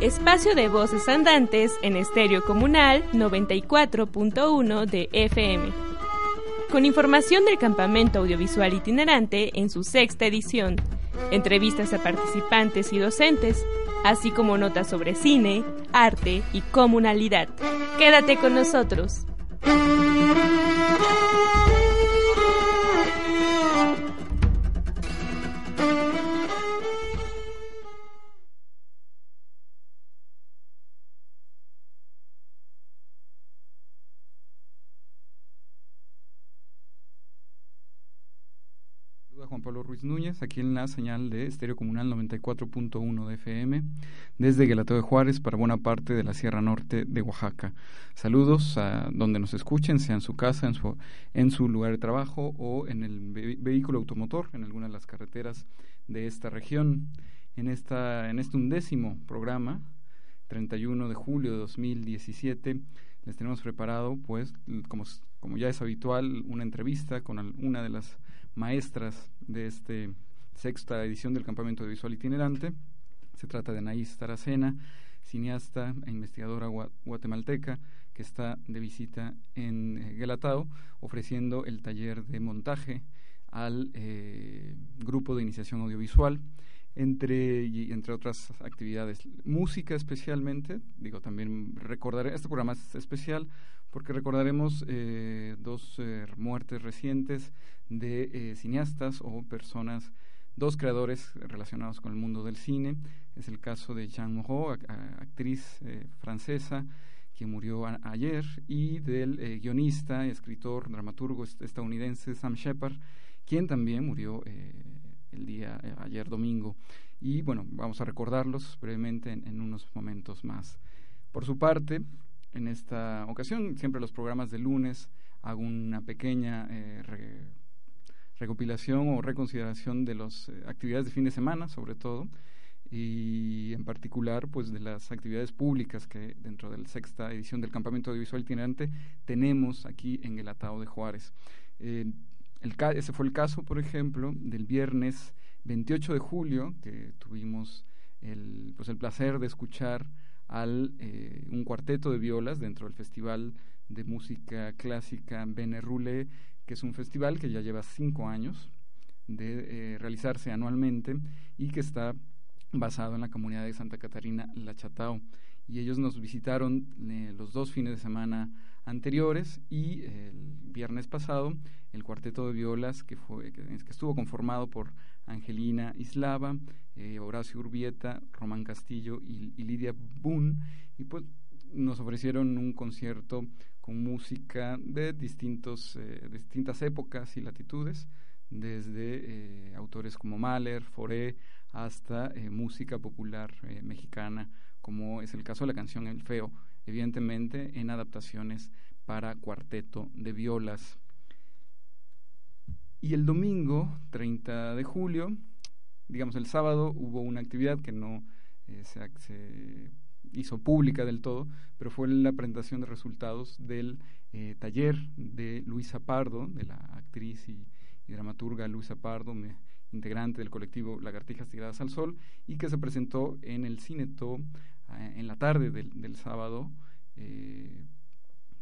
Espacio de voces andantes en estéreo comunal 94.1 de FM. Con información del campamento audiovisual itinerante en su sexta edición, entrevistas a participantes y docentes, así como notas sobre cine, arte y comunalidad. Quédate con nosotros. Núñez, aquí en la señal de Estéreo Comunal 94.1 de FM, desde Guelateo de Juárez para buena parte de la Sierra Norte de Oaxaca. Saludos a donde nos escuchen, sea en su casa, en su, en su lugar de trabajo o en el vehículo automotor, en alguna de las carreteras de esta región. En, esta, en este undécimo programa, 31 de julio de 2017, les tenemos preparado, pues, como, como ya es habitual, una entrevista con una de las maestras de esta sexta edición del Campamento de Visual Itinerante. Se trata de Anaís Taracena, cineasta e investigadora guatemalteca que está de visita en eh, Guelatao ofreciendo el taller de montaje al eh, grupo de iniciación audiovisual entre y entre otras actividades música especialmente digo también recordaré este programa es especial porque recordaremos eh, dos eh, muertes recientes de eh, cineastas o personas, dos creadores relacionados con el mundo del cine. Es el caso de Jean Moreau, actriz francesa, que murió ayer, y del guionista, escritor, dramaturgo estadounidense Sam Shepard, quien también murió el día ayer domingo. Y bueno, vamos a recordarlos brevemente en unos momentos más. Por su parte, en esta ocasión. Siempre los programas de lunes hago una pequeña eh, recopilación o reconsideración de las eh, actividades de fin de semana, sobre todo, y en particular pues de las actividades públicas que dentro de la sexta edición del Campamento Audiovisual Itinerante tenemos aquí en el Atao de Juárez. Eh, el, ese fue el caso, por ejemplo, del viernes 28 de julio, que tuvimos el, pues el placer de escuchar al eh, un cuarteto de violas dentro del Festival de Música Clásica Bene que es un festival que ya lleva cinco años de eh, realizarse anualmente y que está basado en la comunidad de Santa Catarina La Chatao. Y ellos nos visitaron eh, los dos fines de semana anteriores y el viernes pasado el cuarteto de violas que, fue, que estuvo conformado por Angelina Islava, eh, Horacio Urbieta, Román Castillo y, Lidia Boone, y pues nos ofrecieron un concierto con música de distintos, eh, distintas épocas y latitudes, desde eh, autores como Mahler, Foré, hasta música popular mexicana, como es el caso de la canción El Feo, evidentemente en adaptaciones para cuarteto de violas. Y el domingo, 30 de julio, digamos el sábado, hubo una actividad que no eh, se, hizo pública del todo, pero fue la presentación de resultados del eh, taller de Luisa Pardo, de la actriz y, dramaturga Luisa Pardo, integrante del colectivo Lagartijas Tiradas al Sol, y que se presentó en el Cineto eh, en la tarde del, sábado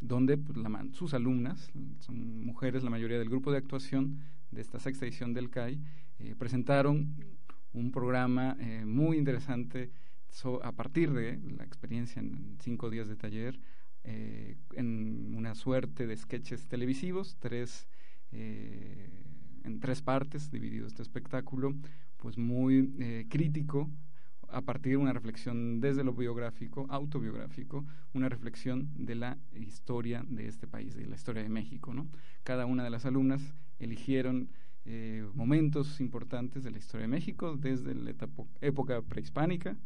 donde pues, sus alumnas, son mujeres, la mayoría del grupo de actuación de esta sexta edición del CAI, eh, presentaron un programa eh, muy interesante a partir de la experiencia en cinco días de taller, eh, en una suerte de sketches televisivos, tres, en tres partes dividido este espectáculo, pues muy crítico a partir de una reflexión desde lo biográfico, autobiográfico, una reflexión de la historia de este país, de la historia de México. ¿no? Cada una de las alumnas eligieron eh, momentos importantes de la historia de México, desde la época prehispánica,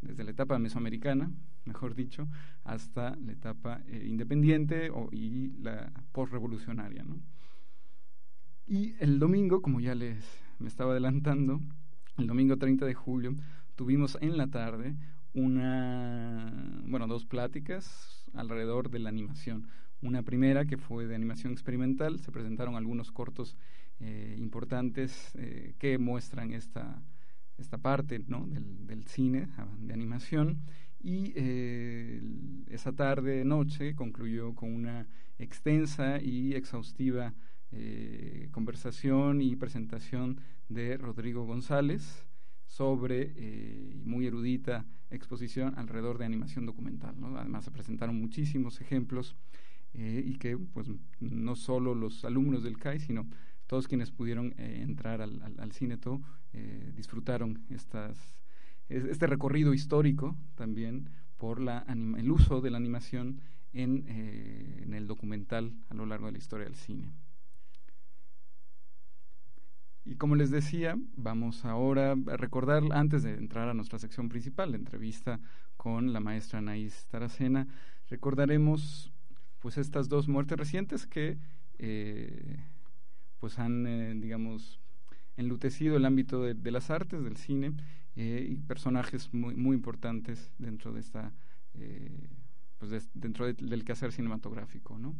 desde la etapa mesoamericana, mejor dicho, hasta la etapa eh, independiente o, y la postrevolucionaria. ¿no? Y el domingo, como ya les me estaba adelantando, el domingo 30 de julio, tuvimos en la tarde una, bueno, dos pláticas alrededor de la animación. Una primera que fue de animación experimental, se presentaron algunos cortos eh, importantes eh, que muestran esta, esta parte ¿no? del, del cine, de animación, y esa tarde, noche, concluyó con una extensa y exhaustiva conversación y presentación de Rodrigo González sobre, muy erudita, exposición alrededor de animación documental. Además se presentaron muchísimos ejemplos eh, y que pues no solo los alumnos del CAI, sino todos quienes pudieron eh, entrar al, al, eh, disfrutaron estas, este recorrido histórico también por la el uso de la animación en, en el documental a lo largo de la historia del cine. Y como les decía, vamos ahora a recordar, antes de entrar a nuestra sección principal, la entrevista con la maestra Anaís Taracena, recordaremos pues estas dos muertes recientes que eh, pues han, eh, digamos, enlutecido el ámbito de, las artes, del cine, eh, y personajes muy, importantes dentro de esta, pues dentro del quehacer cinematográfico, ¿no?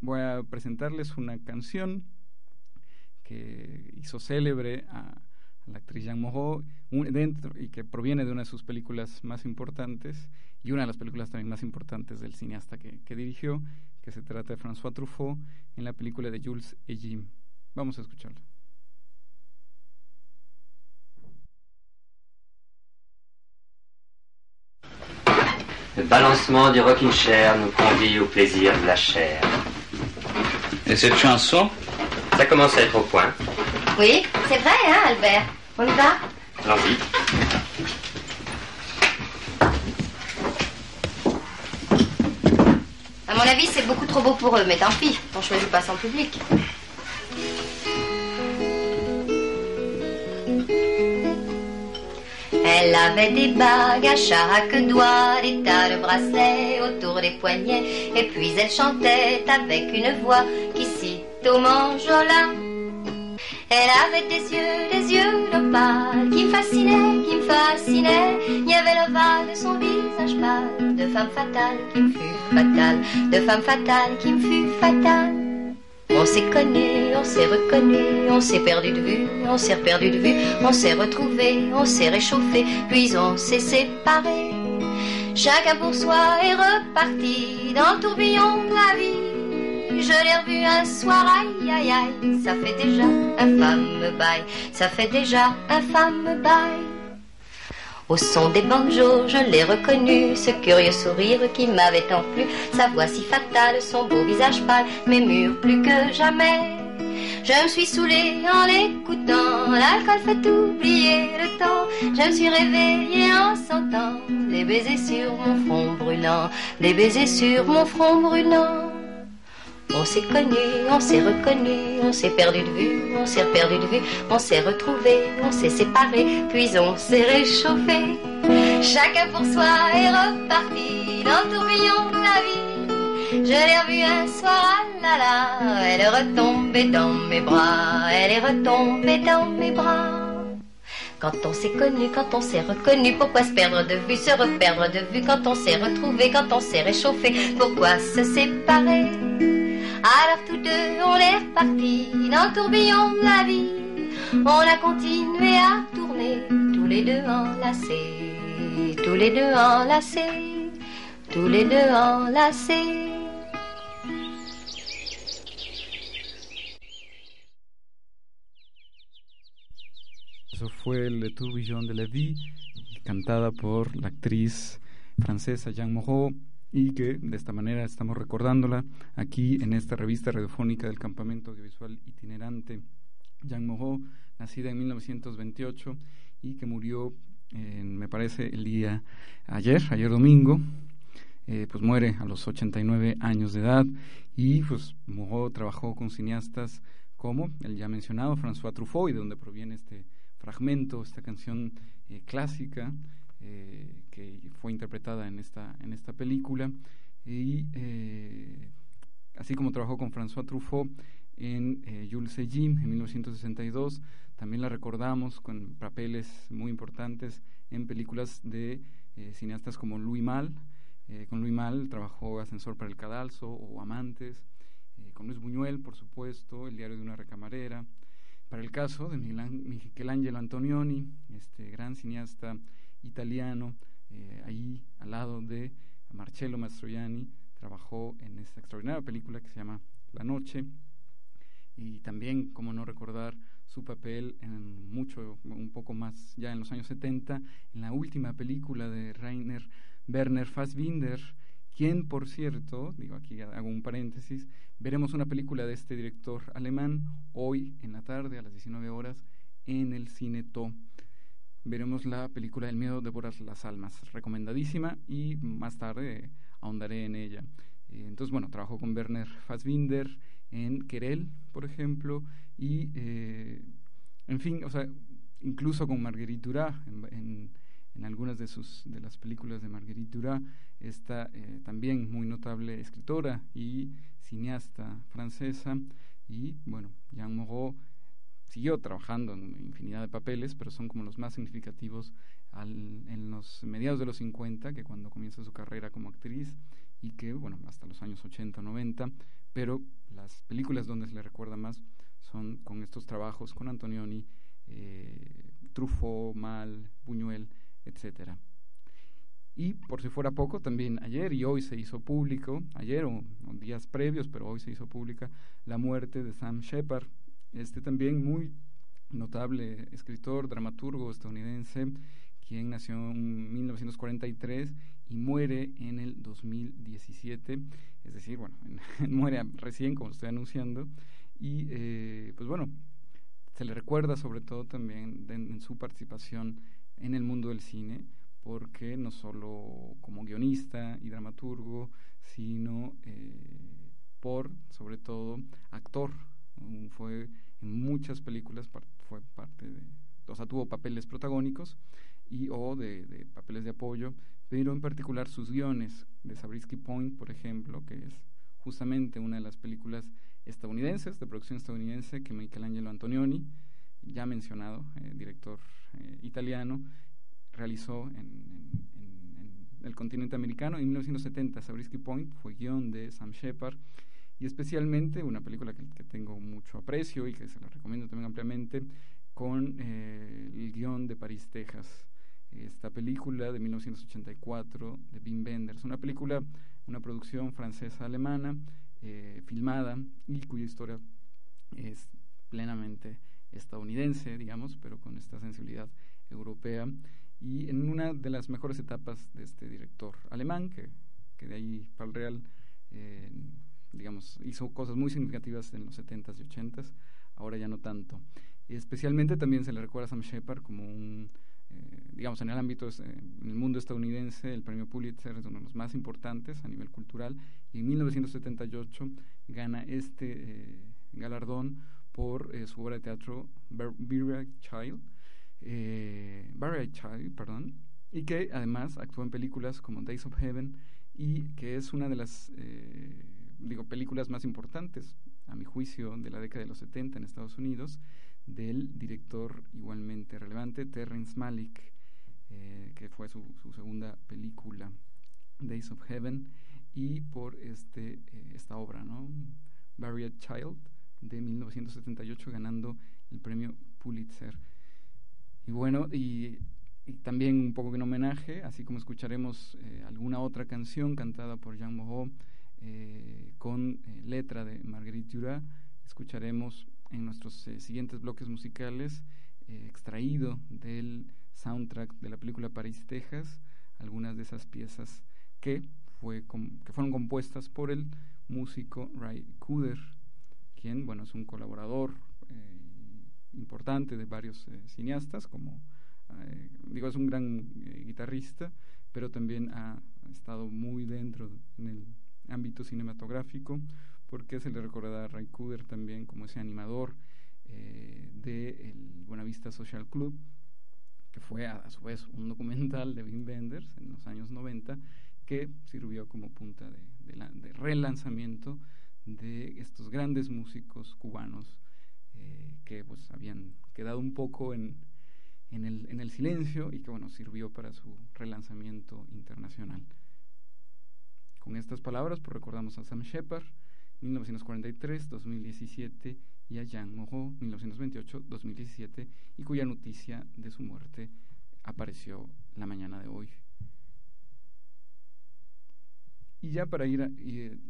voy a presentarles una canción que hizo célebre a, la actriz Jean Moreau dentro, y que proviene de una de sus películas más importantes y una de las películas también más importantes del cineasta que, que dirigió, que se trata de François Truffaut en la película de Jules et Jim. Vamos a escucharlo. Le balancement du rocking chair nous convie au plaisir de la chair. Et cette chanson Ça commence à être au point. Oui, c'est vrai, hein, Albert On y va Allons-y. À mon avis, c'est beaucoup trop beau pour eux, mais tant pis, on choisit pas son public. Elle avait des bagues à chaque doigt, des tas de bracelets autour des poignets, et puis elle chantait avec une voix qui au. Elle avait des yeux, des yeux d'opale qui me fascinaient, qui me fascinaient. Il y avait l'ovale de son visage pâle, de femme fatale qui me fut fatale, de femme fatale qui me fut fatale. On s'est connu, on s'est reconnu, on s'est perdu de vue, on s'est perdu de vue, on s'est retrouvé, on s'est réchauffé, puis on s'est séparé. Chacun pour soi est reparti dans le tourbillon de la vie je l'ai revu un soir, aïe aïe aïe, ça fait déjà un femme bail, ça fait déjà un femme bail. Au son des banjos, je l'ai reconnu, ce curieux sourire qui m'avait tant plu, sa voix si fatale, son beau visage pâle, mes murs plus que jamais. Je me suis saoulée en l'écoutant, l'alcool fait oublier le temps. Je me suis réveillée en sentant des baisers sur mon front brûlant, des baisers sur mon front brûlant. On s'est connu, on s'est reconnu, on s'est perdu de vue, on s'est perdu de vue, on s'est retrouvé, on s'est séparé, puis on s'est réchauffé. Chacun pour soi est reparti dans le tourbillon de la vie. Je l'ai revue un soir, ah là là, elle est retombée dans mes bras, elle est retombée dans mes bras. Quand on s'est connu, quand on s'est reconnu, pourquoi se perdre de vue, se reperdre de vue, quand on s'est retrouvé, quand on s'est réchauffé, pourquoi se séparer alors tous deux, on est repartis dans le tourbillon de la vie. On a continué à tourner, tous les deux enlacés, tous les deux enlacés, tous les deux enlacés. Eso fue de la cantada por la actriz francesa Moreau y que de esta manera estamos recordándola aquí en esta revista radiofónica del Campamento Audiovisual Itinerante. Jean Moreau, nacida en 1928 y que murió, me parece, el día ayer, ayer domingo, eh, pues muere a los 89 años de edad y pues Moreau trabajó con cineastas como el ya mencionado François Truffaut de donde proviene este fragmento, esta canción eh, clásica eh, que fue interpretada en esta, en esta película. Y eh, así como trabajó con François Truffaut en eh, Jules et Jim en 1962, también la recordamos con papeles muy importantes en películas de cineastas como Louis Mal. con Louis Mal trabajó Ascensor para el Cadalso o Amantes. con Luis Buñuel, por supuesto, El diario de una recamarera. para el caso de Michelangelo Antonioni, este gran cineasta italiano, eh, ahí al lado de Marcello Mastroianni, trabajó en esta extraordinaria película que se llama La Noche, y también, como no recordar, su papel en mucho, un poco más ya en los años 70, en la última película de Rainer Werner Fassbinder, quien, por cierto, digo aquí hago un paréntesis, veremos una película de este director alemán hoy en la tarde a las 19 horas en el Cine To. Veremos la película El miedo devora las almas, recomendadísima y más tarde ahondaré en ella. Eh, entonces, bueno, trabajó con Werner Fassbinder en Querel, por ejemplo, y, eh, en fin, o sea, incluso con Marguerite Duras, en, en, algunas de, sus, de las películas de Marguerite Duras, esta eh, también muy notable escritora y cineasta francesa, y, bueno, Jean Moreau siguió trabajando en infinidad de papeles, pero son como los más significativos al, en los mediados de los 50, que cuando comienza su carrera como actriz, y que, bueno, hasta los años 80, 90, pero las películas donde se le recuerda más son con estos trabajos con Antonioni, eh, Truffaut, Mal, Buñuel, etcétera. Y por si fuera poco, también ayer y hoy se hizo público, ayer o, o días previos, pero hoy se hizo pública la muerte de Sam Shepard, este también muy notable escritor, dramaturgo estadounidense, quien nació en 1943 y muere en el 2017, es decir, bueno, muere recién, como estoy anunciando, y eh, pues bueno, se le recuerda sobre todo también en su participación en el mundo del cine, porque no solo como guionista y dramaturgo, sino eh, por, sobre todo, actor fue en muchas películas, fue parte de, o sea, tuvo papeles protagónicos y o de, papeles de apoyo, pero en particular sus guiones de Sabrisky Point, por ejemplo, que es justamente una de las películas estadounidenses, de producción estadounidense, que Michelangelo Antonioni, ya mencionado, eh, director eh, italiano, realizó en, en, el continente americano. En 1970, Sabrisky Point fue guion de Sam Shepard y especialmente una película que, tengo mucho aprecio y que se la recomiendo también ampliamente, con eh, el guion de París, Texas. Esta película de 1984 de Wim Wenders, una película, una producción francesa-alemana, eh, filmada y cuya historia es plenamente estadounidense, digamos, pero con esta sensibilidad europea y en una de las mejores etapas de este director alemán, que, que de ahí para el Real eh, digamos, hizo cosas muy significativas en los 70s y 80s, ahora ya no tanto. Especialmente también se le recuerda a Sam Shepard como un, eh, digamos, en el ámbito, eh, en el mundo estadounidense, el premio Pulitzer es uno de los más importantes a nivel cultural, y en 1978 gana este eh, galardón por su obra de teatro Buried Child, Buried Child, perdón, y que además actuó en películas como Days of Heaven y que es una de las digo, películas más importantes, a mi juicio, de la década de los 70 en Estados Unidos, del director igualmente relevante, Terrence Malick, eh, que fue su, su, segunda película, Days of Heaven, y por este, eh, esta obra, ¿no? Buried Child, de 1978, ganando el premio Pulitzer. Y bueno, y, también un poco en homenaje, así como escucharemos eh, alguna otra canción cantada por Jean Moreau, eh, con eh, letra de Marguerite Duras. Escucharemos en nuestros eh, siguientes bloques musicales, extraído del soundtrack de la película París, Texas, algunas de esas piezas que, fue que fueron compuestas por el músico Ray Cooder, quien, bueno, es un colaborador importante de varios cineastas, como digo, es un gran guitarrista, pero también ha, estado muy dentro en el ámbito cinematográfico, porque se le recordará a Ray Cooder también como ese animador eh, del Buenavista Social Club, que fue a, su vez un documental de Wim Wenders en los años 90, que sirvió como punta de, relanzamiento de estos grandes músicos cubanos eh, que pues habían quedado un poco en, en, el, en el silencio y que bueno sirvió para su relanzamiento internacional. Con estas palabras, pues recordamos a Sam Shepard 1943-2017 y a Jean Moreau 1928-2017 y cuya noticia de su muerte apareció la mañana de hoy. Y ya para ir,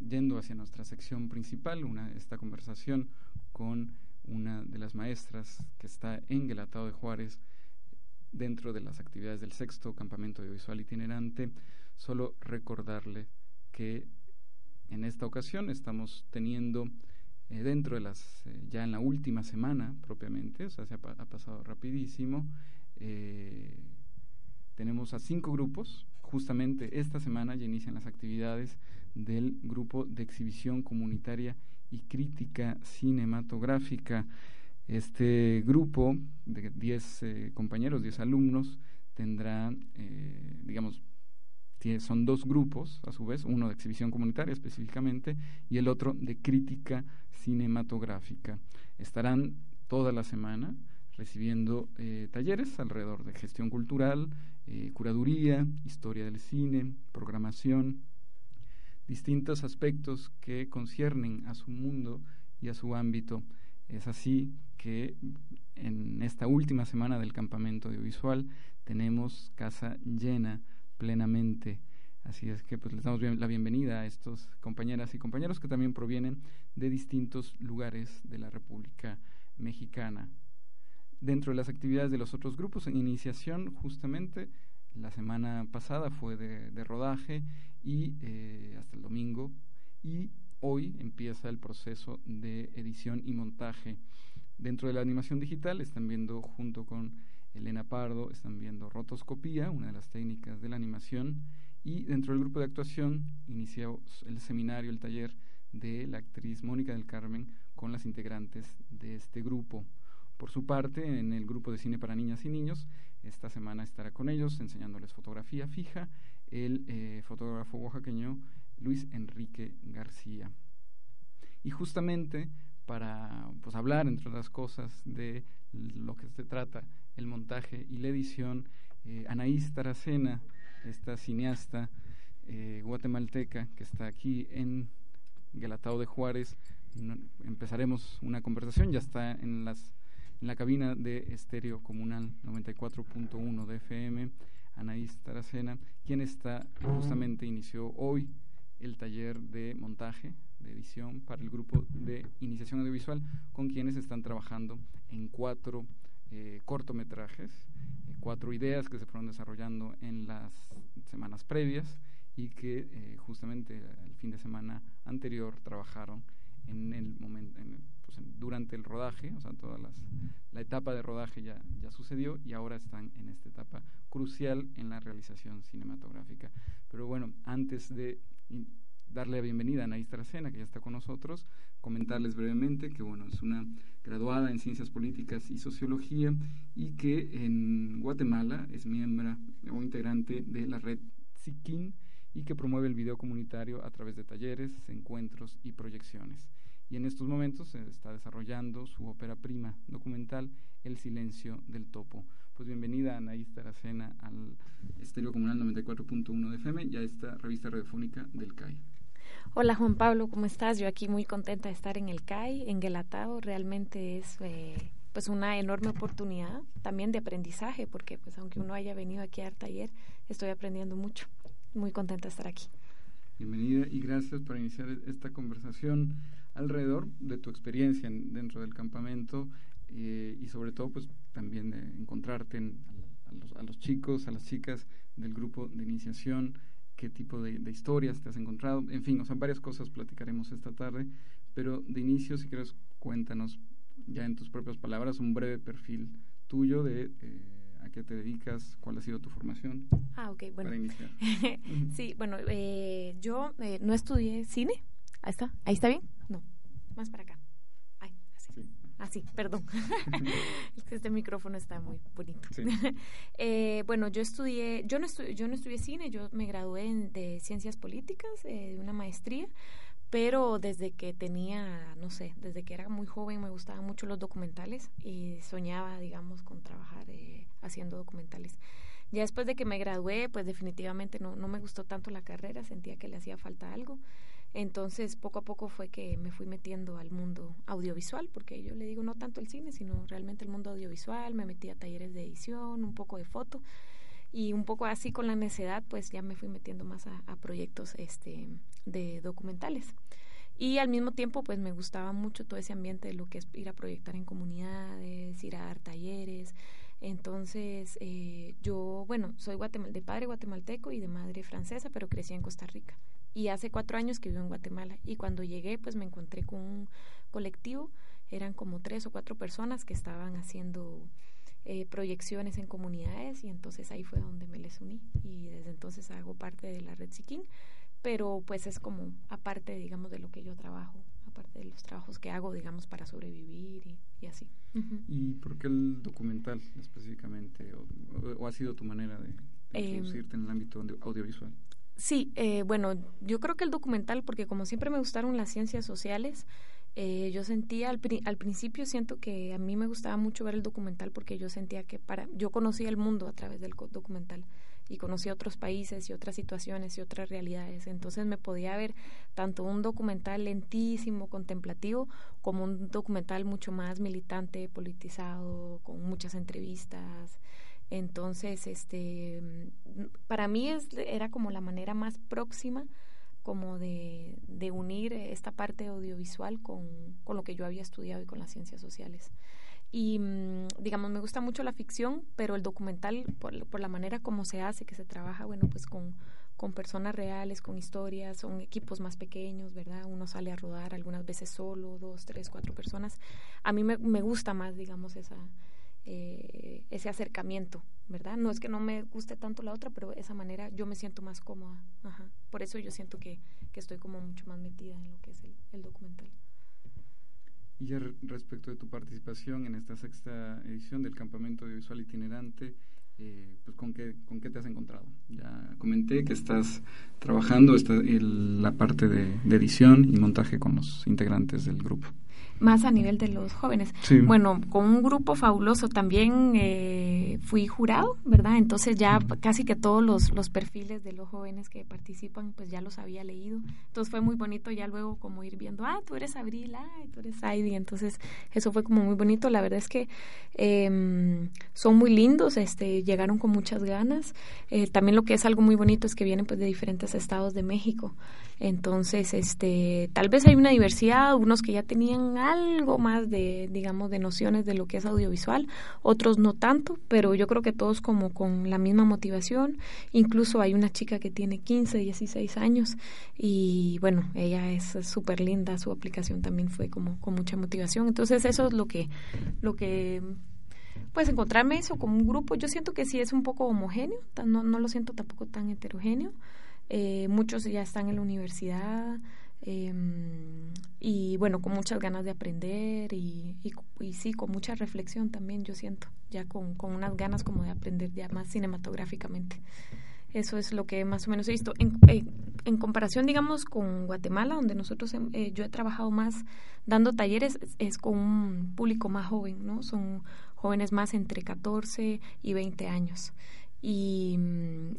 yendo hacia nuestra sección principal, una, esta conversación con una de las maestras que está en Gelatado de Juárez dentro de las actividades del sexto campamento audiovisual itinerante, solo recordarle que en esta ocasión estamos teniendo eh, dentro de las, eh, ya en la última semana propiamente, o sea, se ha, pasado rapidísimo, eh, tenemos a cinco grupos, justamente esta semana ya inician las actividades del grupo de exhibición comunitaria y crítica cinematográfica. Este grupo de 10 compañeros, 10 alumnos, tendrá, digamos, son dos grupos, a su vez, uno de exhibición comunitaria específicamente y el otro de crítica cinematográfica. Estarán toda la semana recibiendo eh, talleres alrededor de gestión cultural, eh, curaduría, historia del cine, programación, distintos aspectos que conciernen a su mundo y a su ámbito. Es así que en esta última semana del campamento audiovisual tenemos casa llena plenamente. Así es que pues les damos la bienvenida a estos compañeras y compañeros que también provienen de distintos lugares de la República Mexicana. Dentro de las actividades de los otros grupos, en iniciación justamente la semana pasada fue de, rodaje y eh, hasta el domingo y hoy empieza el proceso de edición y montaje. Dentro de la animación digital están viendo junto con Elena Pardo, están viendo rotoscopía, una de las técnicas de la animación, y dentro del grupo de actuación inició el seminario, el taller de la actriz Mónica del Carmen con las integrantes de este grupo. Por su parte, en el grupo de cine para niñas y niños, esta semana estará con ellos enseñándoles fotografía fija el eh, fotógrafo oaxaqueño Luis Enrique García. Y justamente para pues, hablar, entre otras cosas, de lo que se trata, el montaje y la edición. Eh, Anaís Taracena, esta cineasta eh, guatemalteca que está aquí en Galatao de Juárez, empezararemos una conversación, ya está en, las, en la cabina de Estéreo Comunal 94.1 de FM, Anaís Taracena, quien está justamente inició hoy el taller de montaje, de edición para el grupo de iniciación audiovisual, con quienes están trabajando en cuatro eh, cortometrajes, eh, cuatro ideas que se fueron desarrollando en las semanas previas y que eh, justamente el fin de semana anterior trabajaron en el momento pues, durante el rodaje o sea toda la etapa de rodaje ya ya sucedió y ahora están en esta etapa crucial en la realización cinematográfica. Pero bueno antes de darle la bienvenida a Anaís Taracena, que ya está con nosotros, comentarles brevemente que bueno, es una graduada en Ciencias Políticas y Sociología y que en Guatemala es miembro o integrante de la red SIKIN y que promueve el video comunitario a través de talleres, encuentros y proyecciones. Y en estos momentos se está desarrollando su ópera prima documental El silencio del topo. Pues bienvenida Anaís Taracena al Estéreo Comunal 94.1 de FM y a esta revista radiofónica del CAI. Hola Juan Pablo, ¿cómo estás? Yo aquí muy contenta de estar en el CAI, en Gelatao. Realmente es eh, pues una enorme oportunidad también de aprendizaje, porque pues aunque uno haya venido aquí a dar taller, estoy aprendiendo mucho. Muy contenta de estar aquí. Bienvenida y gracias por iniciar esta conversación alrededor de tu experiencia dentro del campamento eh, y sobre todo pues también de encontrarte a, los, a, los, chicos, a las chicas del grupo de iniciación, qué tipo de, historias te has encontrado, en fin, o sea, varias cosas platicaremos esta tarde, pero de inicio si quieres cuéntanos ya en tus propias palabras un breve perfil tuyo de... Eh, a qué te dedicas, cuál ha sido tu formación. Ah, ok, bueno. Para iniciar. sí, bueno, eh, yo eh, no estudié cine. Ahí está, ahí está bien. No, más para acá. Así. Sí. Así, perdón. este micrófono está muy bonito. eh, bueno, yo estudié, yo no estudié, yo no estudié cine, yo me gradué de ciencias políticas, eh, de una maestría, pero desde que tenía, no sé, desde que era muy joven me gustaban mucho los documentales y soñaba, digamos, con trabajar eh, haciendo documentales. Ya después de que me gradué, pues definitivamente no, no me gustó tanto la carrera, sentía que le hacía falta algo. Entonces, poco a poco fue que me fui metiendo al mundo audiovisual, porque yo le digo no tanto el cine, sino realmente el mundo audiovisual, me metí a talleres de edición, un poco de foto, y un poco así con la necedad, pues ya me fui metiendo más a, proyectos este, de documentales. Y al mismo tiempo, pues me gustaba mucho todo ese ambiente de lo que es ir a proyectar en comunidades, ir a dar talleres, entonces, eh, yo, bueno, soy de padre guatemalteco y de madre francesa, pero crecí en Costa Rica. Y hace cuatro años que vivo en Guatemala. Y cuando llegué, pues me encontré con un colectivo. Eran como tres o cuatro personas que estaban haciendo eh, proyecciones en comunidades y entonces ahí fue donde me les uní. Y desde entonces hago parte de la Red Siquín, pero pues es como aparte, digamos, de lo que yo trabajo, aparte de los trabajos que hago, digamos, para sobrevivir y y así. ¿Y por qué el documental específicamente? ¿O, ha sido tu manera de, em, introducirte en el ámbito audiovisual? Sí, eh, bueno, yo creo que el documental, porque como siempre me gustaron las ciencias sociales, eh, yo sentía al, al, principio siento que a mí me gustaba mucho ver el documental porque yo sentía que para yo conocía el mundo a través del documental y conocí otros países y otras situaciones y otras realidades. Entonces me podía ver tanto un documental lentísimo, contemplativo, como un documental mucho más militante, politizado, con muchas entrevistas. Entonces, este, para mí es, era como la manera más próxima como de, de unir esta parte audiovisual con, con lo que yo había estudiado y con las ciencias sociales. Y mm, digamos, me gusta mucho la ficción, pero el documental, por, por, la manera como se hace, que se trabaja, bueno, pues con, con personas reales, con historias, son equipos más pequeños, ¿verdad? Uno sale a rodar algunas veces solo, dos, tres, cuatro personas. A mí me, me gusta más, digamos, esa, eh, ese acercamiento, ¿verdad? No es que no me guste tanto la otra, pero esa manera yo me siento más cómoda. Ajá. Por eso yo siento que, que estoy como mucho más metida en lo que es el, el documental. Y ya respecto de tu participación en esta sexta edición del Campamento Audiovisual Itinerante, eh, pues ¿con qué, ¿con qué te has encontrado? Ya comenté que estás trabajando esta, la parte de edición y montaje con los integrantes del grupo más a nivel de los jóvenes. Bueno, con un grupo fabuloso también eh, fui jurado, ¿verdad? Entonces ya casi que todos los, los perfiles de los jóvenes que participan, pues ya los había leído. Entonces fue muy bonito ya luego como ir viendo, ah, tú eres Abril, ah, tú eres Heidi. Entonces eso fue como muy bonito. La verdad es que eh, son muy lindos, este, llegaron con muchas ganas. Eh, también lo que es algo muy bonito es que vienen pues de diferentes estados de México. Entonces, este, tal vez hay una diversidad, unos que ya tenían algo más de, digamos, de nociones de lo que es audiovisual, otros no tanto, pero yo creo que todos como con la misma motivación. Incluso hay una chica que tiene 15, 16 años y bueno, ella es súper linda, su aplicación también fue como con mucha motivación. Entonces, eso es lo que, lo que pues encontrarme eso como un grupo, yo siento que sí es un poco homogéneo, no, no lo siento tampoco tan heterogéneo, eh, muchos ya están en la universidad em, y bueno, con muchas ganas de aprender y, y, sí, con mucha reflexión también, yo siento, ya con, con unas ganas como de aprender ya más cinematográficamente. Eso es lo que más o menos he visto. En, en comparación, digamos, con Guatemala, donde nosotros, eh, yo he trabajado más dando talleres, es con un público más joven, ¿no? Son jóvenes más entre 14 y 20 años y,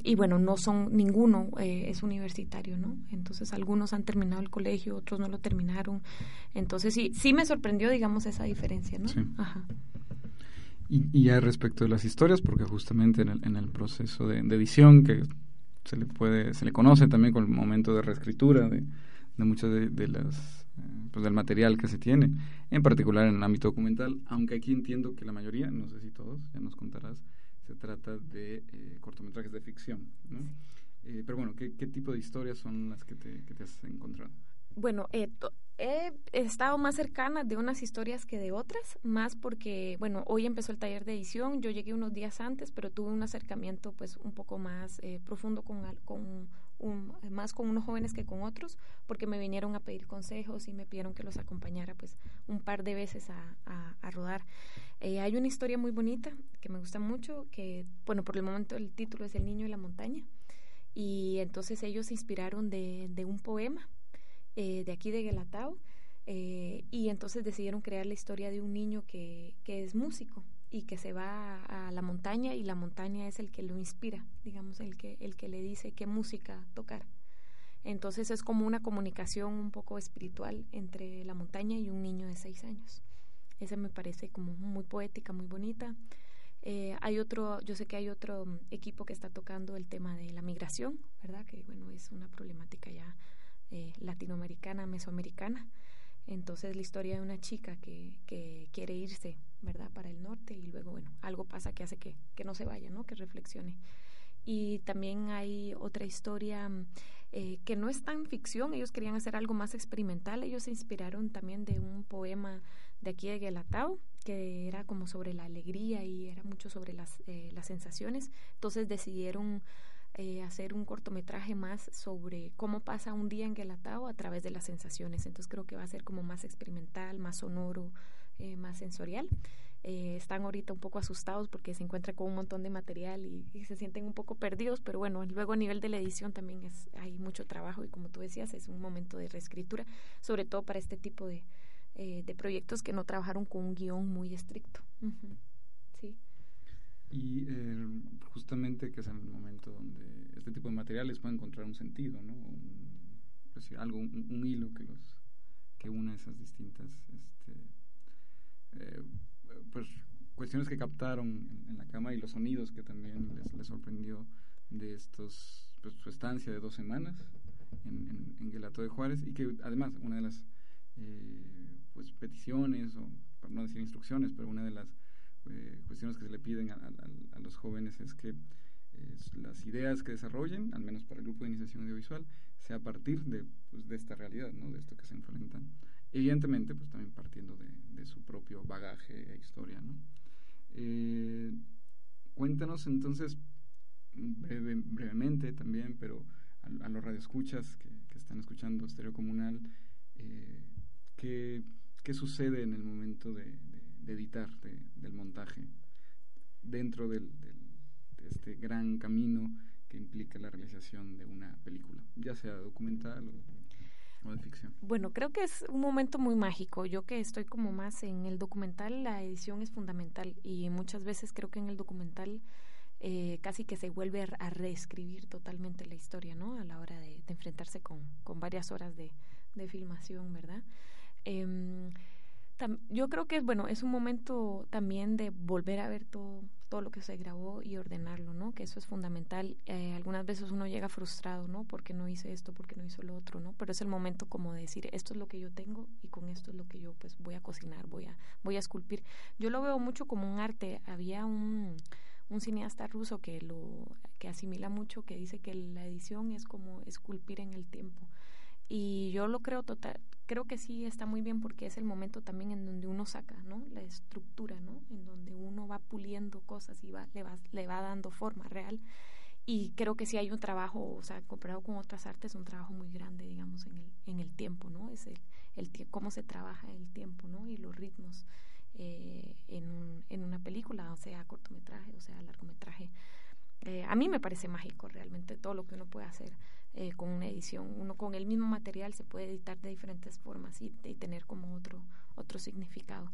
y bueno, no son, ninguno eh, es universitario, ¿no? Entonces algunos han terminado el colegio, otros no lo terminaron. Entonces sí, sí me sorprendió, digamos, esa diferencia, ¿no? Ajá. Y, y, ya respecto de las historias, porque justamente en el, en el proceso de, edición, que se le puede, se le conoce también con el momento de reescritura de, de muchas de, de las eh, pues del material que se tiene, en particular en el ámbito documental, aunque aquí entiendo que la mayoría, no sé si todos, ya nos contarás, se trata de eh, cortometrajes de ficción, ¿no? Eh, pero bueno, ¿qué, ¿qué, tipo de historias son las que te, que te has encontrado? Bueno, eh, he estado más cercana de unas historias que de otras, más porque, bueno, hoy empezó el taller de edición, yo llegué unos días antes, pero tuve un acercamiento pues un poco más eh, profundo con, con más con unos jóvenes que con otros, porque me vinieron a pedir consejos y me pidieron que los acompañara pues un par de veces a, a, a rodar. Eh, hay una historia muy bonita que me gusta mucho, que, bueno, por el momento el título es El niño y la montaña. Y entonces ellos se inspiraron de, de un poema eh, de aquí de Guelatao. Eh, y entonces decidieron crear la historia de un niño que, que es músico y que se va a, la montaña y la montaña es el que lo inspira, digamos, el que, el que le dice qué música tocar. Entonces es como una comunicación un poco espiritual entre la montaña y un niño de seis años. Esa me parece como muy poética, muy bonita. Eh, hay otro, yo sé que hay otro mm, equipo que está tocando el tema de la migración, ¿verdad? Que bueno, es una problemática ya eh, latinoamericana, mesoamericana. Entonces la historia de una chica que, que quiere irse, ¿verdad? Para el norte y luego, bueno, algo pasa que hace que, que no se vaya, ¿no? Que reflexione. Y también hay otra historia eh, que no es tan ficción, ellos querían hacer algo más experimental, ellos se inspiraron también de un poema de aquí de Guelatao, que era como sobre la alegría y era mucho sobre las, eh, las sensaciones, entonces decidieron eh, hacer un cortometraje más sobre cómo pasa un día en Guelatao a través de las sensaciones. Entonces creo que va a ser como más experimental, más sonoro, eh, más sensorial. Eh, están ahorita un poco asustados porque se encuentran con un montón de material y, se sienten un poco perdidos, pero bueno, luego a nivel de la edición también es, hay mucho trabajo y como tú decías, es un momento de reescritura, sobre todo para este tipo de, de proyectos que no trabajaron con un guion muy estricto. Sí y eh, justamente que es en el momento donde este tipo de materiales puede encontrar un sentido, ¿no? Un, pues, algo, un, hilo que los que une esas distintas este, eh, pues cuestiones que captaron en, la cama y los sonidos que también les, sorprendió de estos pues, su estancia de dos semanas en, en, de Juárez y que además una de las eh, pues peticiones o para no decir instrucciones pero una de las eh, cuestiones que se le piden a, los jóvenes es que eh, las ideas que desarrollen, al menos para el grupo de iniciación audiovisual, sea a partir de, pues, esta realidad, ¿no? de esto que se enfrentan. Evidentemente, pues también partiendo de, su propio bagaje e historia. ¿no? Eh, cuéntanos entonces, brevemente también, pero a, los radioescuchas que, están escuchando Estéreo Comunal, ¿qué, ¿qué sucede en el momento de editar, del montaje, dentro del, de este gran camino que implica la realización de una película, ya sea documental o, de ficción. Bueno, creo que es un momento muy mágico. Yo que estoy como más en el documental, la edición es fundamental y muchas veces creo que en el documental eh, casi que se vuelve a reescribir totalmente la historia, ¿no? A la hora de, enfrentarse con, con varias horas de, filmación, ¿verdad? Eh, yo creo que bueno es un momento también de volver a ver todo todo lo que se grabó y ordenarlo no que eso es fundamental. Eh, algunas veces uno llega frustrado no porque no hice esto porque no hizo lo otro no pero es el momento como de decir esto es lo que yo tengo y con esto es lo que yo pues voy a cocinar voy a voy a esculpir. Yo lo veo mucho como un arte. Había un un cineasta ruso que lo que asimila mucho que dice que la edición es como esculpir en el tiempo y yo lo creo total creo que sí está muy bien porque es el momento también en donde uno saca no la estructura no en donde uno va puliendo cosas y va le va le va dando forma real. Y creo que sí hay un trabajo o sea comparado con otras artes un trabajo muy grande digamos en el en el tiempo no es el el cómo se trabaja el tiempo no y los ritmos eh, en un, en una película o sea cortometraje o sea largometraje. Eh, a mí me parece mágico realmente todo lo que uno puede hacer eh, con una edición. Uno con el mismo material se puede editar de diferentes formas y, tener como otro, otro significado.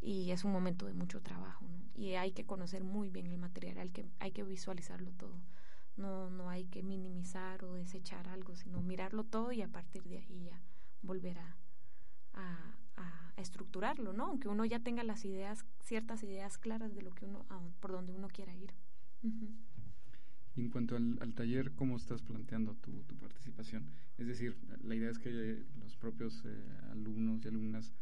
Y es un momento de mucho trabajo, ¿no? Y hay que conocer muy bien el material, hay que, hay que visualizarlo todo. No, no hay que minimizar o desechar algo, sino mirarlo todo y a partir de ahí ya volver a, a, estructurarlo, ¿no? Aunque uno ya tenga las ideas, ciertas ideas claras de lo que uno, por donde uno quiera ir en cuanto al, taller, ¿cómo estás planteando tu, participación? Es decir, la idea es que los propios eh, alumnos y alumnas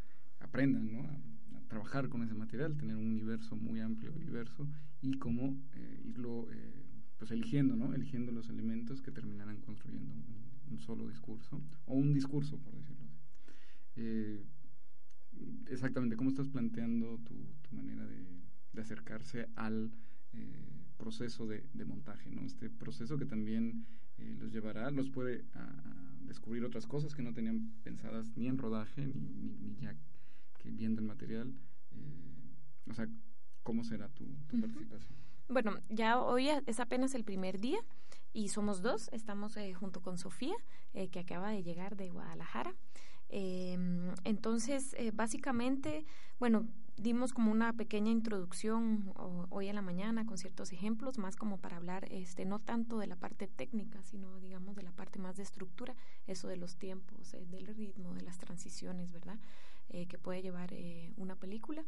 aprendan ¿no? a, trabajar con ese material, tener un universo muy amplio y diverso y cómo eh, irlo eh, pues eligiendo, ¿no? eligiendo los elementos que terminarán construyendo un, solo discurso o un discurso, por decirlo así. exactamente, ¿cómo estás planteando tu, manera de acercarse al eh, proceso de, montaje, ¿no? Este proceso que también eh, los llevará, los puede a, descubrir otras cosas que no tenían pensadas ni en rodaje, ni, ni, ya que viendo el material. Eh, o sea, ¿cómo será tu, participación? Bueno, ya hoy es apenas el primer día y somos dos. Estamos junto con Sofía, que acaba de llegar de Guadalajara. entonces, básicamente, bueno, dimos como una pequeña introducción hoy en la mañana con ciertos ejemplos, más como para hablar este no tanto de la parte técnica, sino digamos de la parte más de estructura, eso de los tiempos, eh, del ritmo, de las transiciones, ¿verdad? Eh, que puede llevar eh, una película.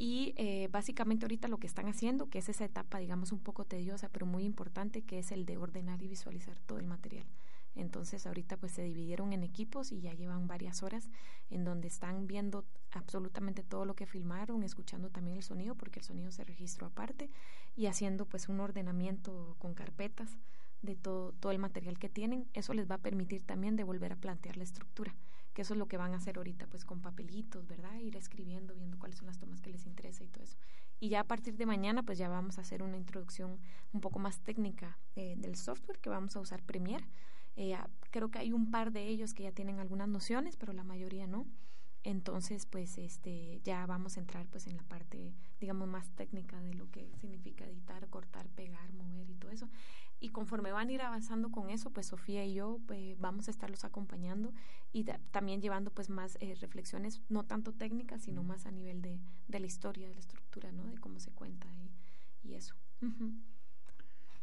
Y básicamente ahorita lo que están haciendo, que es esa etapa, digamos, un poco tediosa, pero muy importante, que es el de ordenar y visualizar todo el material. Entonces ahorita pues se dividieron en equipos y ya llevan varias horas en donde están viendo absolutamente todo lo que filmaron, escuchando también el sonido porque el sonido se registró aparte y haciendo pues un ordenamiento con carpetas de todo, todo el material que tienen. Eso les va a permitir también de volver a plantear la estructura, que eso es lo que van a hacer ahorita pues con papelitos, ¿verdad? Ir escribiendo, viendo cuáles son las tomas que les interesa y todo eso. Y ya a partir de mañana pues ya vamos a hacer una introducción un poco más técnica eh, del software que vamos a usar Premiere eh, creo que hay un par de ellos que ya tienen algunas nociones, pero la mayoría no. Entonces, pues este ya vamos a entrar pues en la parte digamos más técnica de lo que significa editar, cortar, pegar, mover y todo eso. Y conforme van a ir avanzando con eso, pues Sofía y yo pues, vamos a estarlos acompañando y también llevando pues más eh, reflexiones, no tanto técnicas, sino más a nivel de, de la historia, de la estructura, ¿no? De cómo se cuenta y, y eso.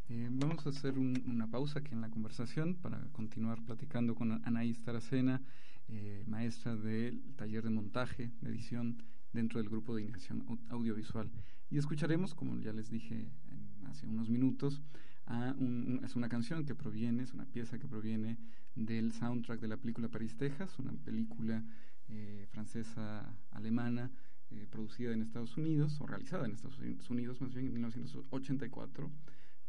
Eh, vamos a hacer una pausa aquí en la conversación para continuar platicando con Anaís Taracena, eh, maestra del taller de montaje, de edición dentro del grupo de iniciación audiovisual. Y escucharemos, como ya les dije hace unos minutos, a es una canción que proviene, es una pieza que proviene del soundtrack de la película París, Texas, una película eh, francesa-alemana producida en Estados Unidos, o realizada en Estados Unidos más bien en 1984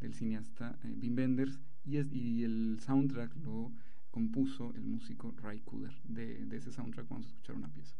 del cineasta eh, Wim Wenders y, es, y el soundtrack lo compuso el músico Ray Cooder. De, de ese soundtrack vamos a escuchar una pieza.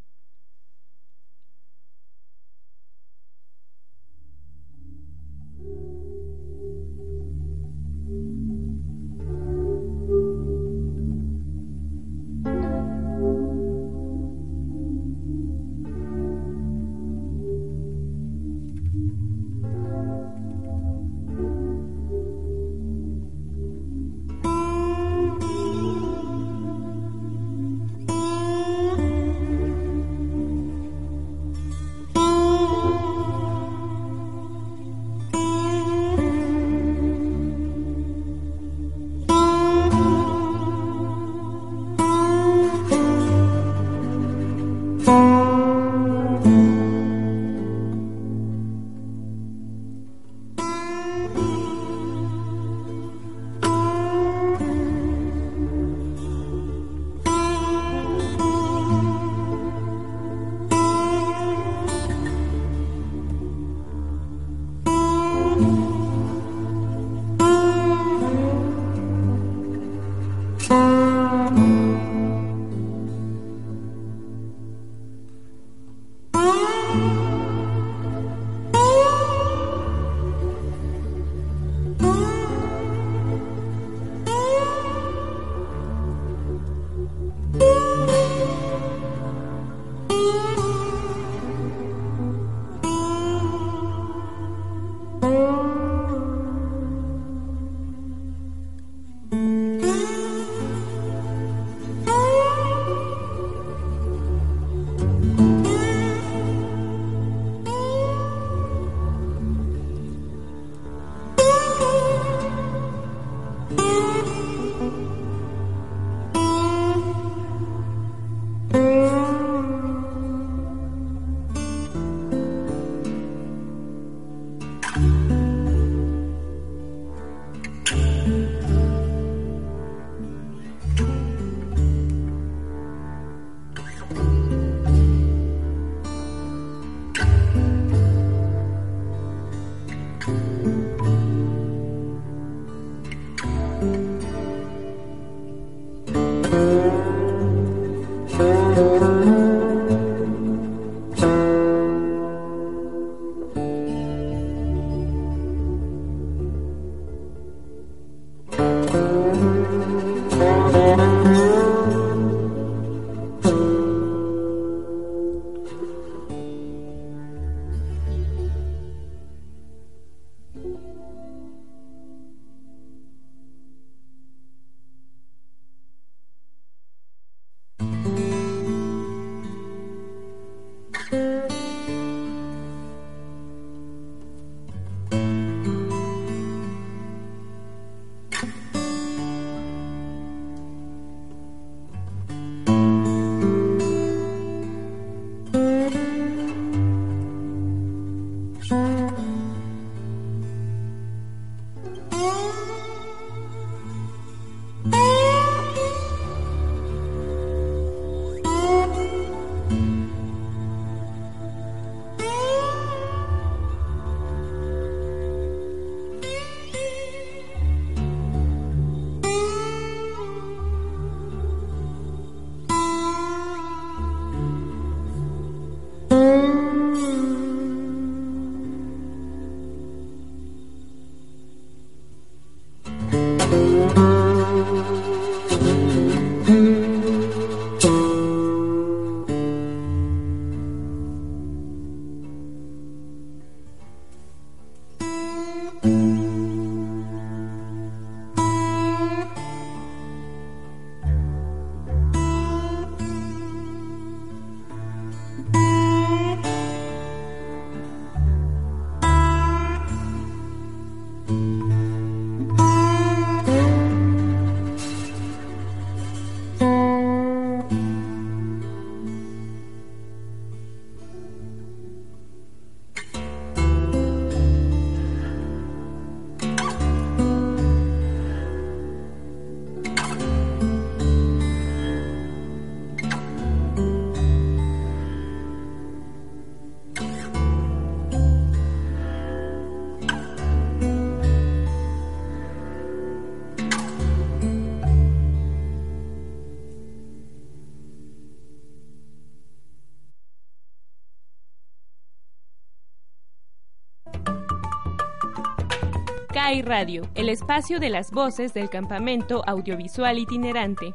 Radio, el espacio de las voces del campamento audiovisual itinerante.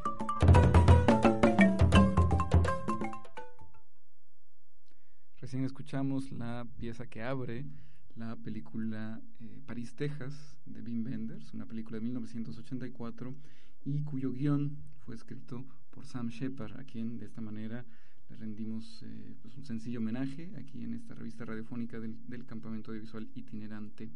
Recién escuchamos la pieza que abre la película eh, París, Texas, de Wim Wenders, una película de 1984 y cuyo guion fue escrito por Sam Shepard, a quien de esta manera le rendimos eh, pues un sencillo homenaje aquí en esta revista radiofónica del campamento audiovisual itinerante.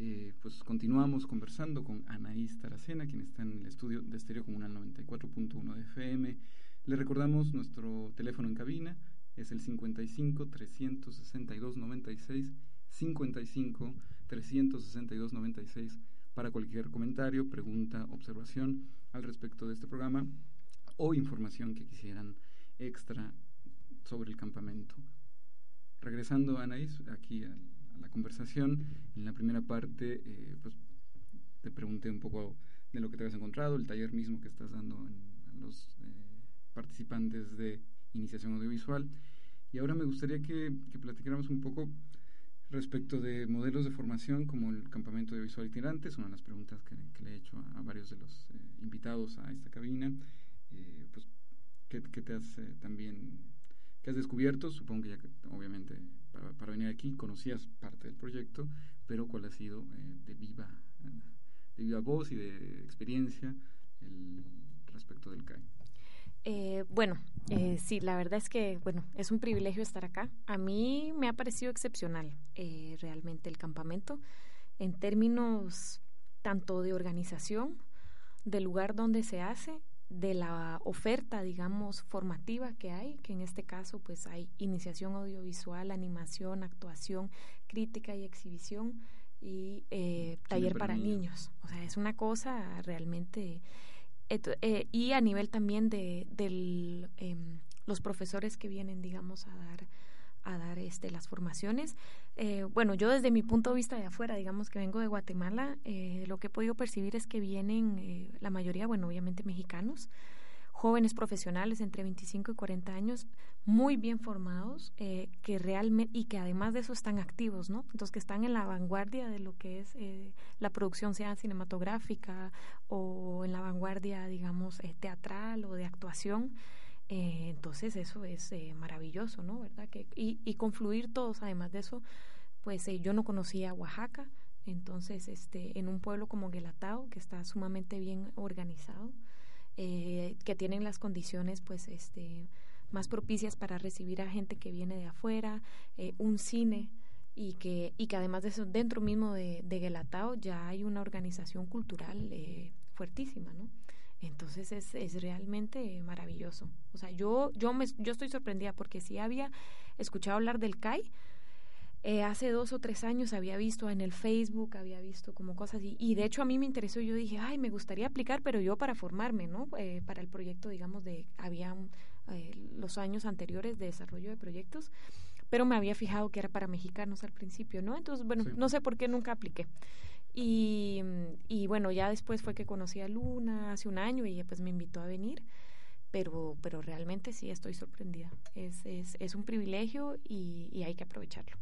Eh, pues continuamos conversando con Anaís Taracena, quien está en el estudio de Estéreo Comunal 94.1 de FM. Le recordamos nuestro teléfono en cabina, es el 55 362 96 55 362 96 para cualquier comentario, pregunta, observación al respecto de este programa o información que quisieran extra sobre el campamento. Regresando, Anaís, aquí al la conversación. En la primera parte, eh, pues te pregunté un poco de lo que te habías encontrado, el taller mismo que estás dando a los eh, participantes de iniciación audiovisual. Y ahora me gustaría que, que, platicáramos un poco respecto de modelos de formación como el campamento audiovisual itinerante. Es una de las preguntas que, le he hecho a, varios de los eh, invitados a esta cabina. pues, ¿qué, ¿qué, te has también, qué has descubierto? Supongo que ya, obviamente, para, venir aquí, conocías parte del proyecto, pero cuál ha sido eh, de, viva, de viva voz y de experiencia el respecto del CAI. Eh, bueno, eh, sí, la verdad es que, bueno, es un privilegio estar acá. A mí me ha parecido excepcional eh, realmente el campamento en términos tanto de organización, del lugar donde se hace de la oferta, digamos, formativa que hay, que en este caso pues hay iniciación audiovisual, animación, actuación, crítica y exhibición y eh, taller para niños. O sea, es una cosa realmente... Eh, y a nivel también de del, em, los profesores que vienen, digamos, a dar a dar este, las formaciones. Eh, bueno, yo desde mi punto de vista de afuera, digamos que vengo de Guatemala, eh, lo que he podido percibir es que vienen eh, la mayoría, bueno, obviamente mexicanos, jóvenes profesionales entre 25 y 40 años, muy bien formados, que realmente, y que además de eso están activos, ¿no? Entonces que están en la vanguardia de lo que es la producción, sea cinematográfica o en la vanguardia, digamos, teatral o de actuación. Eh, entonces eso es eh, maravilloso, ¿no? ¿Verdad? Que, y, y, confluir todos, además de eso, pues eh, yo no conocía Oaxaca, entonces este, en un pueblo como Guelatao, que está sumamente bien organizado, que tienen las condiciones pues este, más propicias para recibir a gente que viene de afuera, un cine y que, y que además de eso, dentro mismo de, de Guelatao ya hay una organización cultural fuertísima, ¿no? Entonces es, es realmente maravilloso. O sea, yo, yo, me, yo estoy sorprendida porque si había escuchado hablar del CAI, eh, hace dos o tres años había visto en el Facebook, había visto como cosas y, y de hecho a mí me interesó, yo dije, ay, me gustaría aplicar, pero yo para formarme, ¿no? Eh, para el proyecto, digamos, de, había eh, los años anteriores de desarrollo de proyectos, pero me había fijado que era para mexicanos al principio, ¿no? Entonces, bueno, no sé por qué nunca apliqué. Y, y, bueno, ya después fue que conocí a Luna hace un año y ella pues me invitó a venir. pero, pero realmente sí estoy sorprendida. Es, es, es un privilegio y, y hay que aprovecharlo.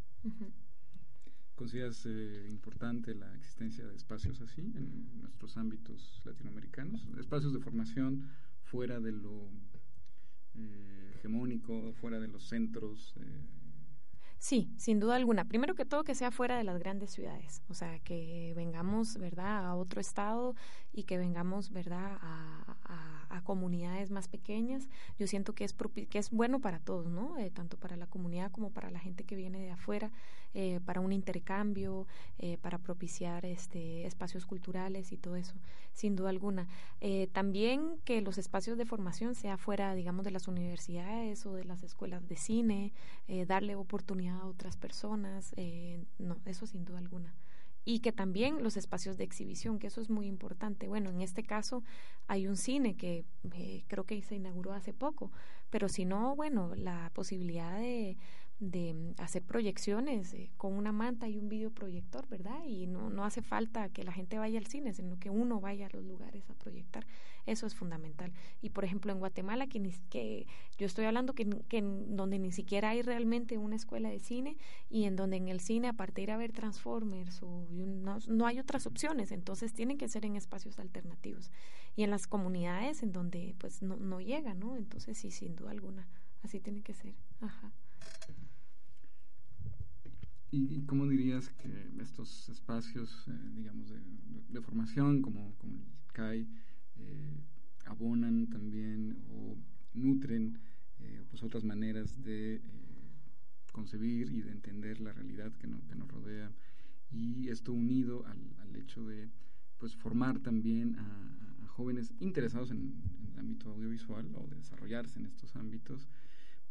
¿Consideras eh, importante la existencia de espacios así en nuestros ámbitos latinoamericanos? Espacios de formación fuera de lo eh, hegemónico, fuera de los centros. Eh, Sí, sin duda alguna. Primero que todo que sea fuera de las grandes ciudades, o sea, que vengamos, ¿verdad?, a otro estado y que vengamos, ¿verdad?, a, comunidades más pequeñas. Yo siento que es, que es bueno para todos, ¿no? Eh, tanto para la comunidad como para la gente que viene de afuera, eh, para un intercambio, eh, para propiciar este, espacios culturales y todo eso, sin duda alguna. Eh, también que los espacios de formación sea fuera, digamos, de las universidades o de las escuelas de cine, eh, darle oportunidad a otras personas, eh, no, eso sin duda alguna. Y que también los espacios de exhibición, que eso es muy importante. Bueno, en este caso hay un cine que creo que se inauguró hace poco, pero si no, bueno, la posibilidad de, de hacer proyecciones eh, con una manta y un videoproyector, ¿verdad? Y no, no hace falta que la gente vaya al cine, sino que uno vaya a los lugares a proyectar. Eso es fundamental. Y por ejemplo, en Guatemala, que, ni, que yo estoy hablando que, que en donde ni siquiera hay realmente una escuela de cine y en donde en el cine, aparte de ir a ver Transformers, o no, no hay otras opciones, entonces tienen que ser en espacios alternativos. Y en las comunidades en donde pues no, no llega, ¿no? Entonces sí, sin duda alguna, así tiene que ser. Ajá. ¿Y, cómo dirías que estos espacios, eh, digamos, de, formación como, como el CAI, eh, abonan también o nutren eh, pues otras maneras de concebir y de entender la realidad que, no, que nos rodea? Y esto unido al, hecho de pues formar también a, jóvenes interesados en, el ámbito audiovisual o de desarrollarse en estos ámbitos,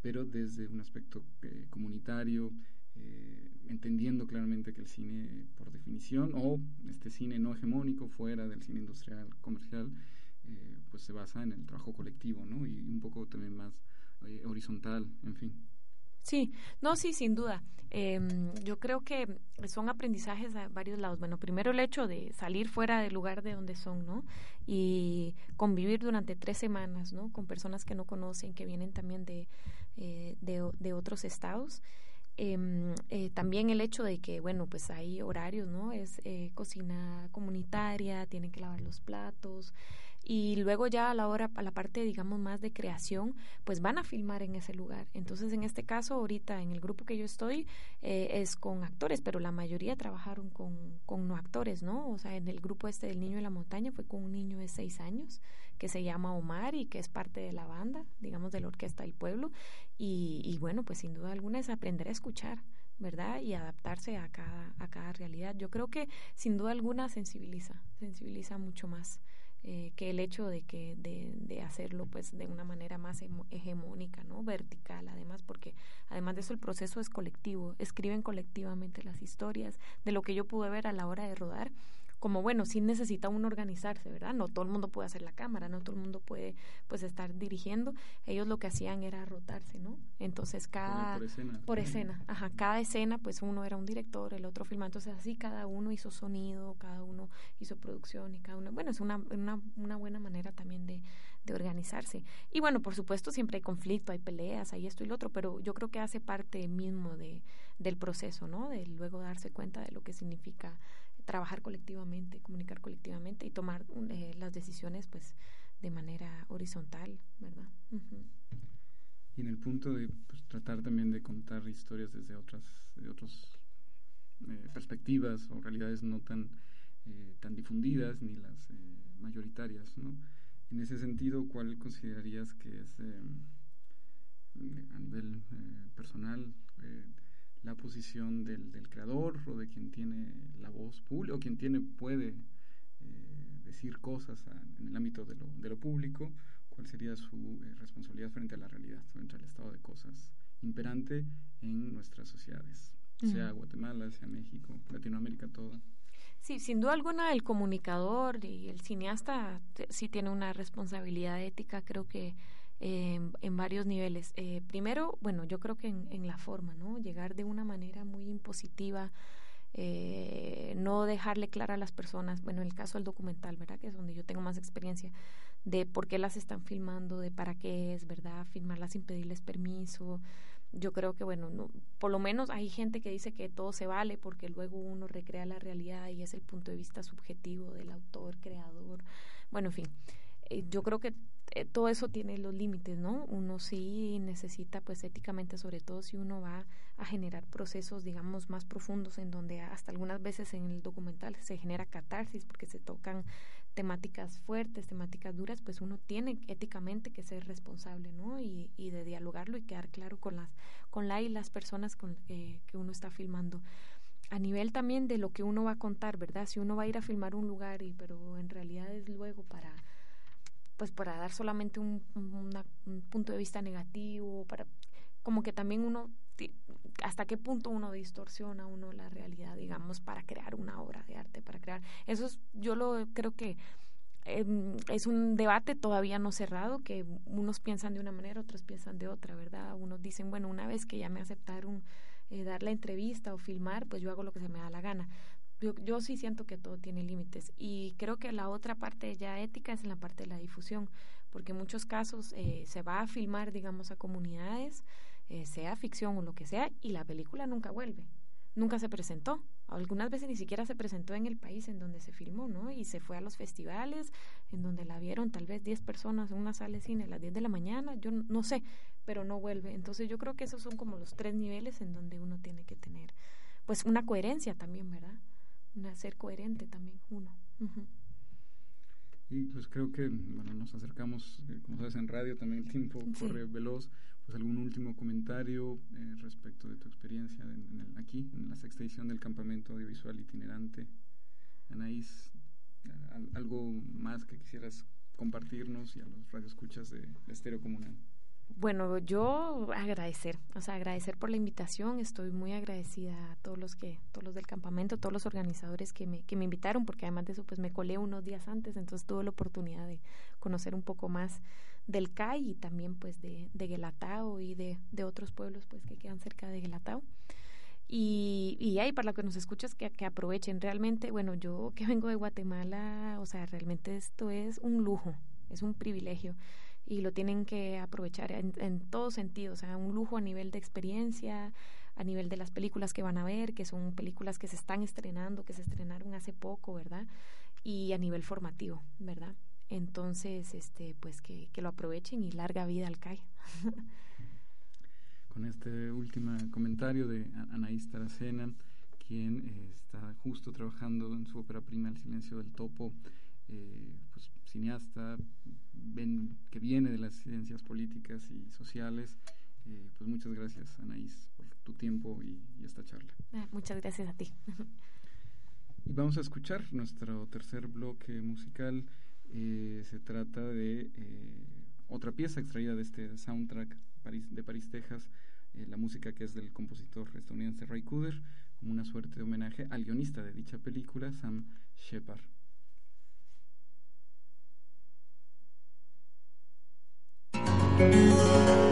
pero desde un aspecto comunitario, eh, entendiendo claramente que el cine, por definición, o este cine no hegemónico fuera del cine industrial comercial, eh, pues se basa en el trabajo colectivo, ¿no? Y un poco también más eh, horizontal, en fin. Sí, no, sí, sin duda. Eh, yo creo que son aprendizajes a varios lados. Bueno, primero el hecho de salir fuera del lugar de donde son, ¿no? Y convivir durante tres semanas, ¿no? Con personas que no conocen, que vienen también de, eh, de otros estados. Eh, eh, también el hecho de que, bueno, pues hay horarios, ¿no? Es eh, cocina comunitaria, tienen que lavar los platos y luego ya a la hora, a la parte, digamos, más de creación, pues van a filmar en ese lugar. Entonces, en este caso, ahorita en el grupo que yo estoy eh, es con actores, pero la mayoría trabajaron con, con no actores, ¿no? O sea, en el grupo este del Niño de la Montaña fue con un niño de seis años que se llama Omar y que es parte de la banda, digamos, de la Orquesta del Pueblo. Y, y bueno, pues sin duda alguna es aprender a escuchar, ¿verdad? Y adaptarse a cada, a cada realidad. Yo creo que sin duda alguna sensibiliza, sensibiliza mucho más. Eh, que el hecho de que de, de, hacerlo pues de una manera más hegemónica no vertical además porque además de eso el proceso es colectivo escriben colectivamente las historias de lo que yo pude ver a la hora de rodar como bueno, sí necesita uno organizarse, ¿verdad? No todo el mundo puede hacer la cámara, no todo el mundo puede pues estar dirigiendo. Ellos lo que hacían era rotarse, ¿no? Entonces cada por escena, por escena ajá, cada escena pues uno era un director, el otro filmando, entonces así cada uno hizo sonido, cada uno hizo producción y cada uno, bueno, es una una, una buena manera también de, de organizarse. Y bueno, por supuesto siempre hay conflicto, hay peleas, hay esto y lo otro, pero yo creo que hace parte mismo de del proceso, ¿no? De luego darse cuenta de lo que significa trabajar colectivamente, comunicar colectivamente y tomar eh, las decisiones pues de manera horizontal, ¿verdad? Y en el punto de pues, tratar también de contar historias desde otras de otras eh, perspectivas o realidades no tan eh, tan difundidas ni las eh, mayoritarias, ¿no? En ese sentido, ¿cuál considerarías que es eh, a nivel personal la posición del, del, creador o de quien tiene la voz pública o quien tiene puede eh, decir cosas a, en el ámbito de lo, de lo, público, cuál sería su eh, responsabilidad frente a la realidad, frente al estado de cosas imperante en nuestras sociedades, uh -huh. sea Guatemala, sea México, Latinoamérica toda. Sí, sin duda alguna el comunicador y el cineasta sí tiene una responsabilidad ética, creo que en varios niveles. Eh, primero, bueno, yo creo que en, en, la forma, ¿no? Llegar de una manera muy impositiva eh, no dejarle clara a las personas, bueno, en el caso del documental, ¿verdad? Que es donde yo tengo más experiencia, de por qué las están filmando, de para qué es, ¿verdad? Filmarlas sin pedirles permiso. Yo creo que, bueno, no, por lo menos hay gente que dice que todo se vale porque luego uno recrea la realidad y es el punto de vista subjetivo del autor, creador. Bueno, en fin, eh, yo creo que eh, todo eso tiene los límites, ¿no? Uno sí necesita, pues éticamente, sobre todo si uno va a generar procesos, digamos, más profundos, en donde hasta algunas veces en el documental se genera catarsis porque se tocan temáticas fuertes, temáticas duras, pues uno tiene éticamente que ser responsable, ¿no? Y, y de dialogarlo y quedar claro con las, con la y las personas con, eh, que uno está filmando a nivel también de lo que uno va a contar, ¿verdad? Si uno va a ir a filmar un lugar y pero en realidad es luego para pues para dar solamente un, un punto de vista negativo, para como que también uno hasta qué punto uno distorsiona uno la realidad, digamos, para crear una obra de arte, para crear. Eso es, yo lo creo que em, es un debate todavía no cerrado, que unos piensan de una manera, otros piensan de otra, ¿verdad? Unos dicen, bueno, una vez que ya me aceptaron eh, dar la entrevista o filmar, pues yo hago lo que se me da la gana yo, yo sí siento que todo tiene límites y creo que la otra parte ya ética es en la parte de la difusión, porque en muchos casos eh, se va a filmar, digamos, a comunidades, eh, sea ficción o lo que sea, y la película nunca vuelve, nunca se presentó. Algunas veces ni siquiera se presentó en el país en donde se filmó, ¿no? Y se fue a los festivales, en donde la vieron tal vez 10 personas en una sala de cine a las 10 de la mañana, yo no sé, pero no vuelve. Entonces yo creo que esos son como los tres niveles en donde uno tiene que tener, pues, una coherencia también, ¿verdad? Ser coherente también uno. Y pues creo que, bueno, nos acercamos, eh, como sabes, en radio también el tiempo corre veloz. Pues algún último comentario eh, respecto de tu experiencia en, aquí, en la sexta edición del campamento audiovisual itinerante. Anaís, algo más que quisieras compartirnos y a los radioescuchas de, de Estéreo Comunal. Bueno, yo agradecer, o sea, agradecer por la invitación. Estoy muy agradecida a todos los que, todos los del campamento, todos los organizadores que me, que me invitaron, porque además de eso, pues me colé unos días antes, entonces tuve la oportunidad de conocer un poco más del CAI y también pues de, de Guelatao y de, de otros pueblos pues que quedan cerca de Guelatao. Y, y ahí para lo que nos escuchas, que, que aprovechen. Realmente, bueno, yo que vengo de Guatemala, o sea, realmente esto es un lujo, es un privilegio y lo tienen que aprovechar en, en todo sentido, o sea, un lujo a nivel de experiencia, a nivel de las películas que van a ver, que son películas que se están estrenando, que se estrenaron hace poco, ¿verdad? Y a nivel formativo, ¿verdad? Entonces, este, pues que, que lo aprovechen y larga vida al CAI. Con este último comentario de Anaís Taracena, quien eh, está justo trabajando en su ópera prima El silencio del topo, eh, cineasta, ven, que viene de las ciencias políticas y sociales. Eh, pues muchas gracias, Anaís, por tu tiempo y, esta charla. Ah, muchas gracias a ti. y vamos a escuchar nuestro tercer bloque musical. Eh, se trata de eh, otra pieza extraída de este soundtrack de París, Texas, la música que es del compositor estadounidense Ray Cooder, como una suerte de homenaje al guionista de dicha película, Sam Shepard. Música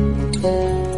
嗯。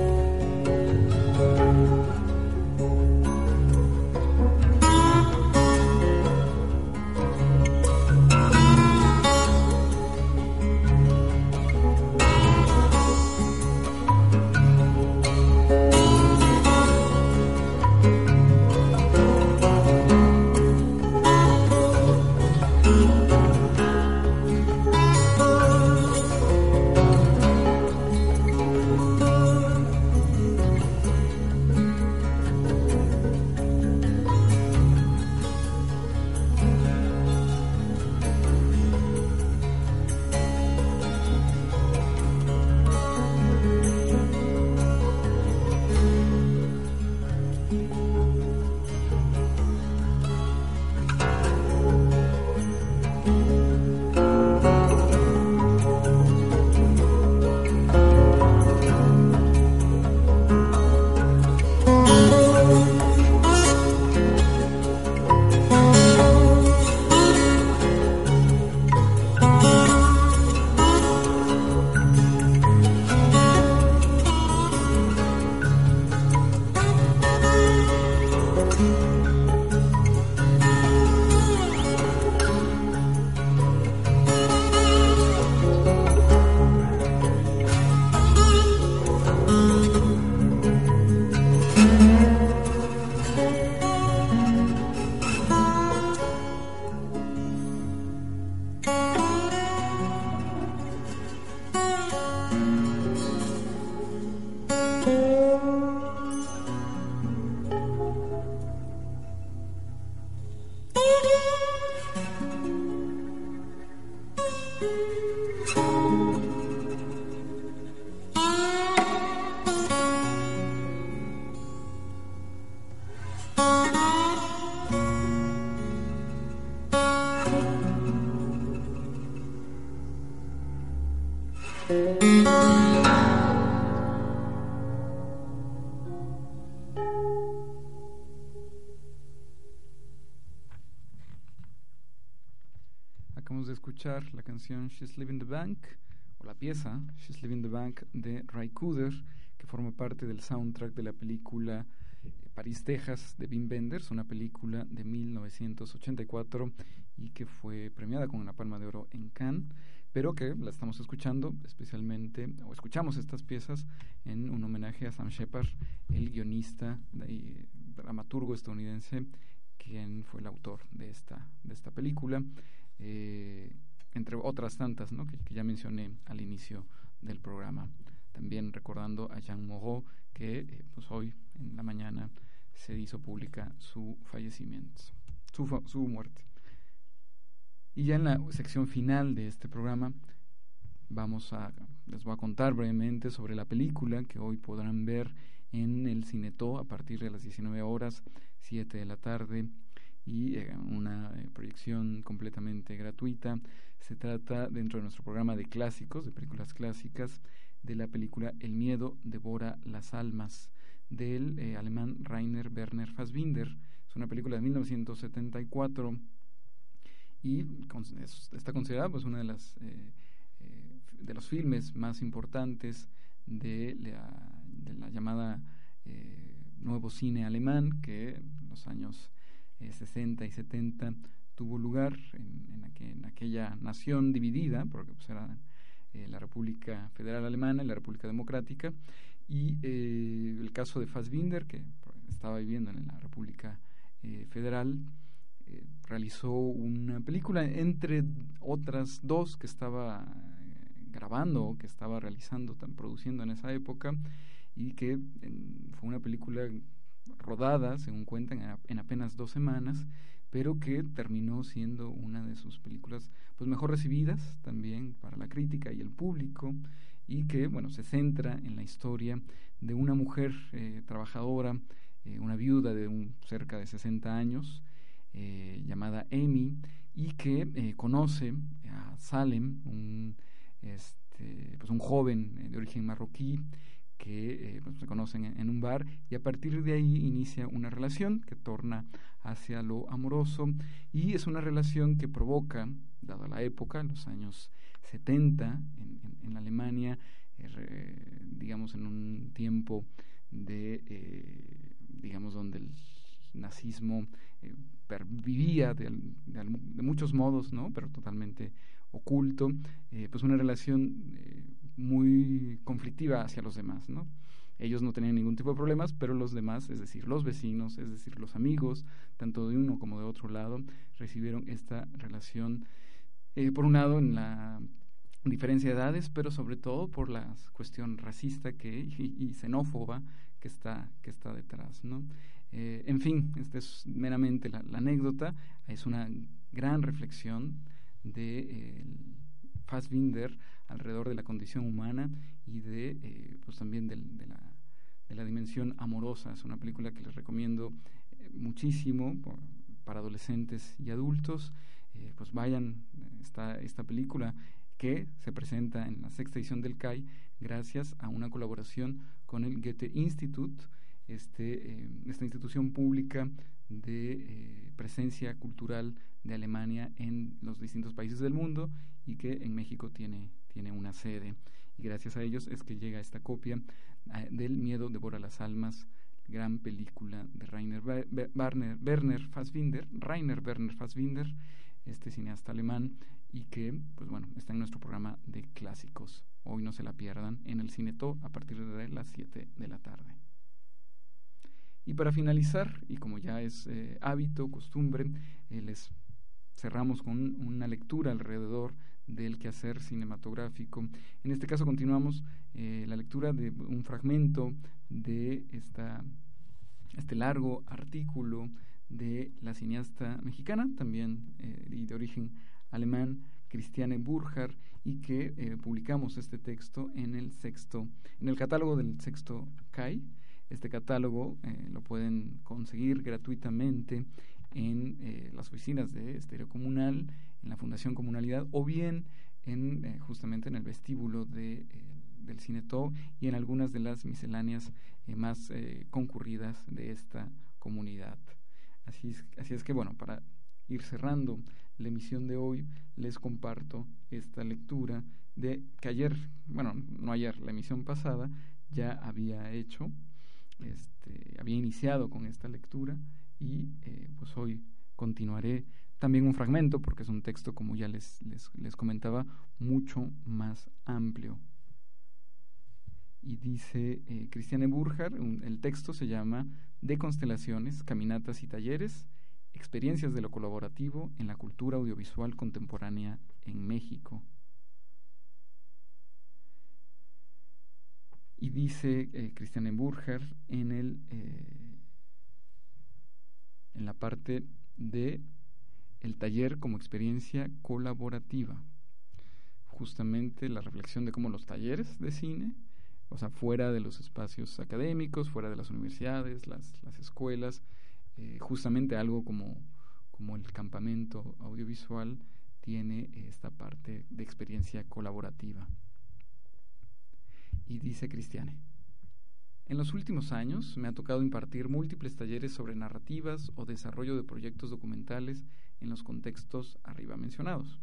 La canción She's Living the Bank, o la pieza She's Living the Bank de Ray Cooder, que forma parte del soundtrack de la película eh, París, Texas, de Wim Wenders, una película de 1984 y que fue premiada con una palma de oro en Cannes, pero que la estamos escuchando especialmente, o escuchamos estas piezas en un homenaje a Sam Shepard, el guionista y dramaturgo estadounidense, quien fue el autor de esta, de esta película. Eh, entre otras tantas ¿no? que, ya mencioné al inicio del programa. También recordando a Jean Moreau, que eh, pues hoy en la mañana se hizo pública su fallecimiento, su, su muerte. Y ya en la sección final de este programa vamos a les voy a contar brevemente sobre la película que hoy podrán ver en el Cineto a partir de las 19 horas, 7 de la tarde y eh, una eh, proyección completamente gratuita. Se trata dentro de nuestro programa de clásicos, de películas clásicas, de la película El miedo devora las almas del eh, alemán Rainer Werner Fassbinder. Es una película de 1974 y está considerada pues una de las de los filmes más importantes de la, llamada nuevo cine alemán que en los años 60 y 70 tuvo lugar en, en, aquella nación dividida, porque pues era eh, la República Federal Alemana y la República Democrática, y eh, el caso de Fassbinder, que estaba viviendo en la República eh, Federal, eh, realizó una película entre otras dos que estaba grabando, que estaba realizando, produciendo en esa época, y que fue una película rodada, según cuentan, en apenas dos semanas, pero que terminó siendo una de sus películas pues mejor recibidas también para la crítica y el público y que bueno se centra en la historia de una mujer eh, trabajadora, eh, una viuda de un, cerca de 60 años eh, llamada Amy y que conoce a Salem, un este, pues un joven de origen marroquí que eh, pues, se conocen en, un bar y a partir de ahí inicia una relación que torna hacia lo amoroso y es una relación que provoca, dada la época, en los años 70 en, Alemania, eh, digamos en un tiempo de, eh, digamos, donde el nazismo vivía de, de, muchos modos, ¿no? Pero totalmente oculto, pues una relación muy conflictiva hacia los demás, ¿no? Ellos no tenían ningún tipo de problemas, pero los demás, es decir, los vecinos, es decir, los amigos, tanto de uno como de otro lado, recibieron esta relación, eh, por un lado, en la diferencia de edades, pero sobre todo por la cuestión racista que, y, xenófoba que está, que está detrás, ¿no? Eh, en fin, esta es meramente la, anécdota, es una gran reflexión de... Eh, Fassbinder alrededor de la condición humana y de eh, pues también de, la, de la dimensión amorosa. Es una película que les recomiendo eh, muchísimo para adolescentes y adultos. Pues vayan esta, esta película que se presenta en la sexta edición del CAI gracias a una colaboración con el Goethe Institut, este, esta institución pública de presencia cultural de Alemania en los distintos países del mundo y que en México tiene, tiene una sede. Y gracias a ellos es que llega esta copia eh, del Miedo devora las almas, gran película de Rainer Werner, Werner Fassbinder, Rainer Werner Fassbinder, este cineasta alemán, y que, pues bueno, está en nuestro programa de clásicos. Hoy no se la pierdan en el Cineto a partir de las 7 de la tarde. Y para finalizar, y como ya es eh, hábito, costumbre, eh, les cerramos con una lectura alrededor del quehacer cinematográfico. En este caso continuamos eh, la lectura de un fragmento de esta, este largo artículo de la cineasta mexicana, también y de origen alemán, Christiane Burjar, y que publicamos este texto en el sexto, en el catálogo del sexto CAI. Este catálogo lo pueden conseguir gratuitamente en eh, las oficinas de Estéreo Comunal, en la Fundación Comunalidad o bien en eh, justamente en el vestíbulo de, eh, del Cineto y en algunas de las misceláneas más concurridas de esta comunidad. Así es, así es que bueno, para ir cerrando la emisión de hoy, les comparto esta lectura de que ayer, bueno, no ayer, la emisión pasada ya había hecho, este, había iniciado con esta lectura y eh, pues hoy continuaré también un fragmento porque es un texto como ya les, les, comentaba mucho más amplio y dice eh, Cristiane Burjar, el texto se llama De constelaciones, caminatas y talleres, experiencias de lo colaborativo en la cultura audiovisual contemporánea en México. Y dice eh, Cristiane Burjar en el eh, en la parte de el taller como experiencia colaborativa. Justamente la reflexión de cómo los talleres de cine, o sea, fuera de los espacios académicos, fuera de las universidades, las, las escuelas, eh, justamente algo como, como el campamento audiovisual tiene esta parte de experiencia colaborativa. Dice Cristiane, en los últimos años me ha tocado impartir múltiples talleres sobre narrativas o desarrollo de proyectos documentales en los contextos arriba mencionados.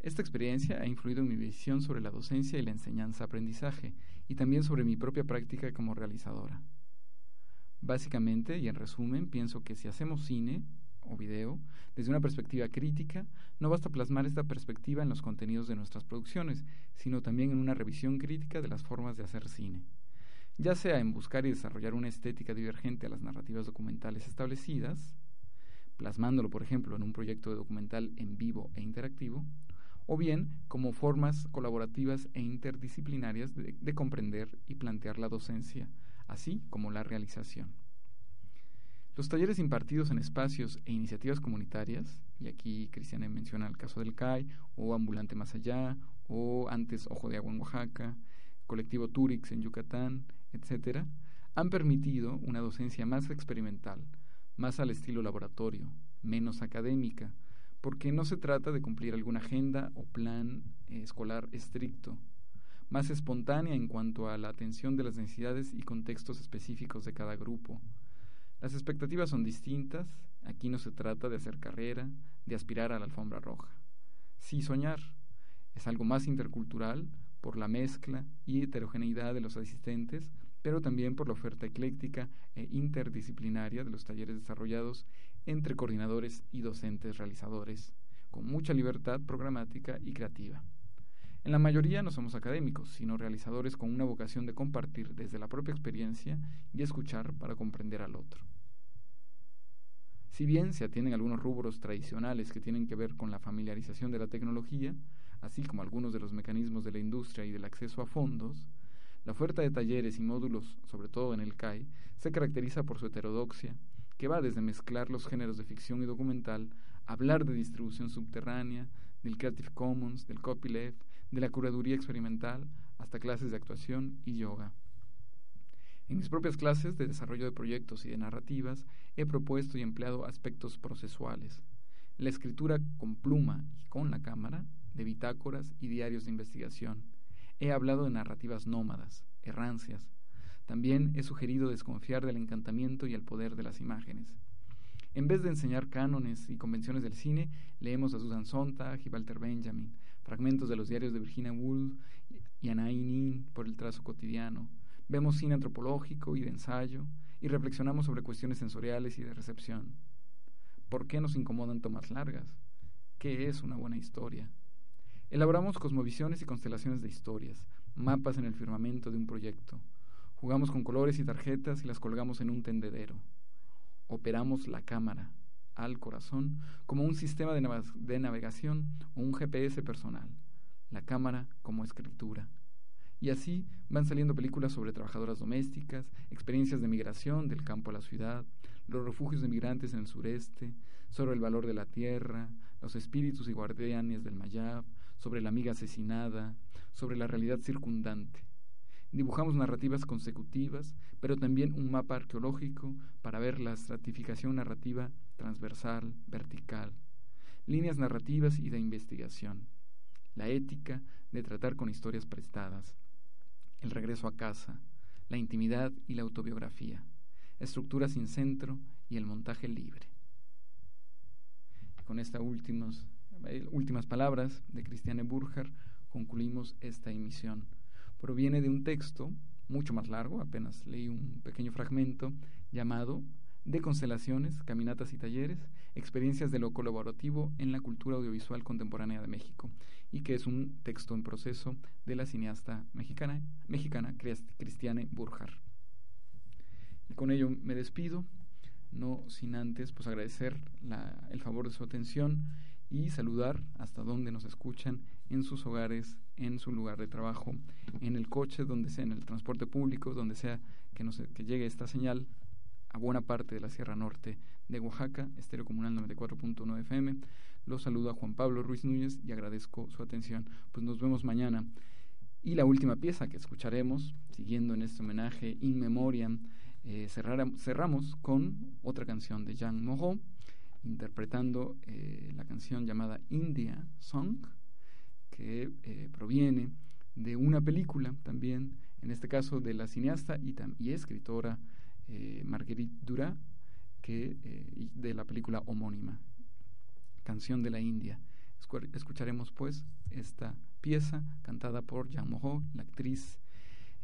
Esta experiencia ha influido en mi visión sobre la docencia y la enseñanza-aprendizaje, y también sobre mi propia práctica como realizadora. Básicamente, y en resumen, pienso que si hacemos cine, o video, desde una perspectiva crítica, no basta plasmar esta perspectiva en los contenidos de nuestras producciones, sino también en una revisión crítica de las formas de hacer cine. ya sea en buscar y desarrollar una estética divergente a las narrativas documentales establecidas, plasmándolo, por ejemplo, en un proyecto de documental en vivo e interactivo, o bien como formas colaborativas e interdisciplinarias de, comprender y plantear la docencia, así como la realización. Los talleres impartidos en espacios e iniciativas comunitarias, y aquí Cristiane menciona el caso del CAI, o Ambulante Más Allá, o antes Ojo de Agua en Oaxaca, Colectivo Turix en Yucatán, etc., han permitido una docencia más experimental, más al estilo laboratorio, menos académica, porque no se trata de cumplir alguna agenda o plan eh, escolar estricto, más espontánea en cuanto a la atención de las necesidades y contextos específicos de cada grupo. Las expectativas son distintas, aquí no se trata de hacer carrera, de aspirar a la alfombra roja. Sí soñar, es algo más intercultural por la mezcla y heterogeneidad de los asistentes, pero también por la oferta ecléctica e interdisciplinaria de los talleres desarrollados entre coordinadores y docentes realizadores, con mucha libertad programática y creativa. En la mayoría no somos académicos, sino realizadores con una vocación de compartir desde la propia experiencia y escuchar para comprender al otro. Si bien se atienden algunos rubros tradicionales que tienen que ver con la familiarización de la tecnología, así como algunos de los mecanismos de la industria y del acceso a fondos, la oferta de talleres y módulos, sobre todo en el CAI, se caracteriza por su heterodoxia, que va desde mezclar los géneros de ficción y documental, hablar de distribución subterránea, del Creative Commons, del copyleft, de la curaduría experimental, hasta clases de actuación y yoga. En mis propias clases de desarrollo de proyectos y de narrativas he propuesto y empleado aspectos procesuales, la escritura con pluma y con la cámara, de bitácoras y diarios de investigación. He hablado de narrativas nómadas, errancias. También he sugerido desconfiar del encantamiento y el poder de las imágenes. En vez de enseñar cánones y convenciones del cine, leemos a Susan Sontag y Walter Benjamin, fragmentos de los diarios de Virginia Woolf y Anais Nin por el trazo cotidiano. Vemos cine antropológico y de ensayo y reflexionamos sobre cuestiones sensoriales y de recepción. ¿Por qué nos incomodan tomas largas? ¿Qué es una buena historia? Elaboramos cosmovisiones y constelaciones de historias, mapas en el firmamento de un proyecto. Jugamos con colores y tarjetas y las colgamos en un tendedero. Operamos la cámara al corazón como un sistema de, navegación o un GPS personal. La cámara como escritura. Y así van saliendo películas sobre trabajadoras domésticas, experiencias de migración del campo a la ciudad, los refugios de migrantes en el sureste, sobre el valor de la tierra, los espíritus y guardianes del Mayab, sobre la amiga asesinada, sobre la realidad circundante. Dibujamos narrativas consecutivas, pero también un mapa arqueológico para ver la estratificación narrativa transversal, vertical, líneas narrativas y de investigación, la ética de tratar con historias prestadas, el regreso a casa, la intimidad y la autobiografía, estructura sin centro y el montaje libre. con estas últimas, eh, últimas palabras de Christiane Burger concluimos esta emisión. Proviene de un texto mucho más largo, apenas leí un pequeño fragmento, llamado de constelaciones, caminatas y talleres, experiencias de lo colaborativo en la cultura audiovisual contemporánea de México, y que es un texto en proceso de la cineasta mexicana, mexicana Cristiane Burjar. Y con ello me despido, no sin antes pues agradecer el favor de su atención y saludar hasta donde nos escuchan en sus hogares, en su lugar de trabajo, en el coche, donde sea, en el transporte público, donde sea que, nos, que llegue esta señal a buena parte de la Sierra Norte de Oaxaca, Estéreo Comunal 94.1 FM. Los saludo a Juan Pablo Ruiz Núñez y agradezco su atención. Pues nos vemos mañana. Y la última pieza que escucharemos, siguiendo en este homenaje in memoriam, eh, cerramos con otra canción de Jean Moreau, interpretando eh, la canción llamada India Song, que eh, proviene de una película también, en este caso de la cineasta y, y escritora eh, Marguerite Duras, que, eh, de la película homónima, Canción de la India. Escucharemos pues esta pieza cantada por Jean Moreau, la actriz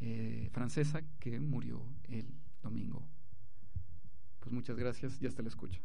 eh, francesa que murió el domingo. Pues muchas gracias y hasta la escucha.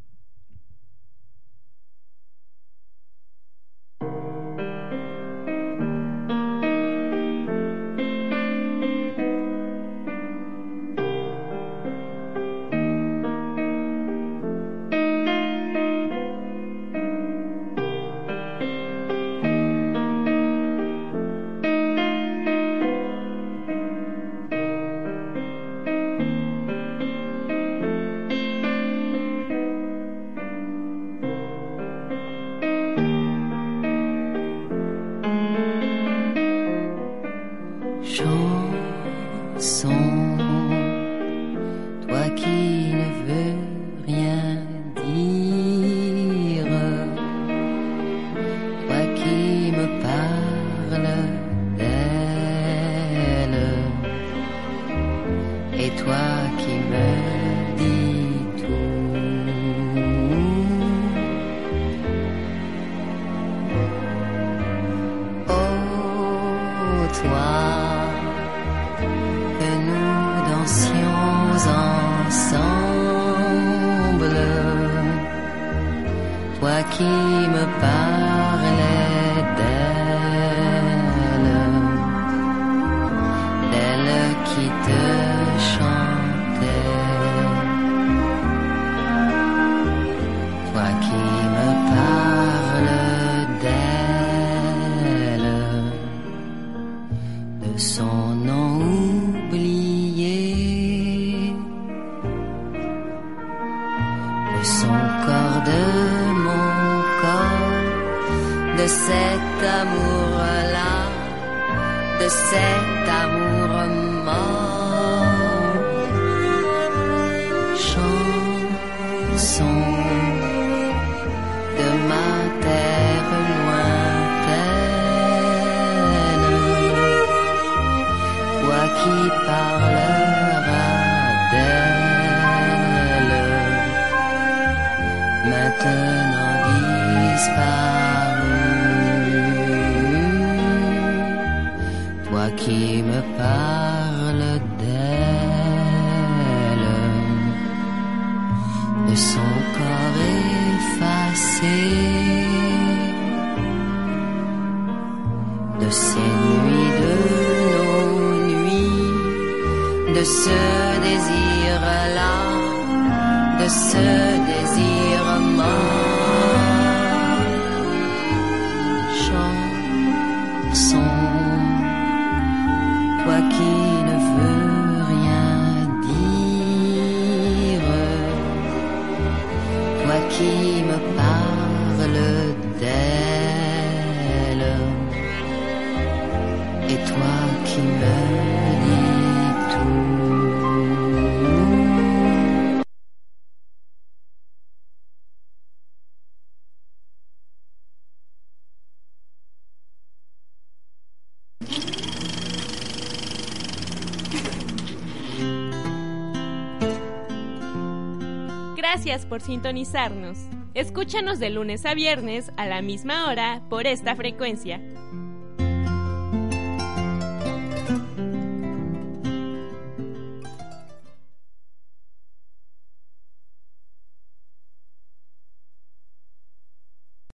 Por sintonizarnos. Escúchanos de lunes a viernes a la misma hora por esta frecuencia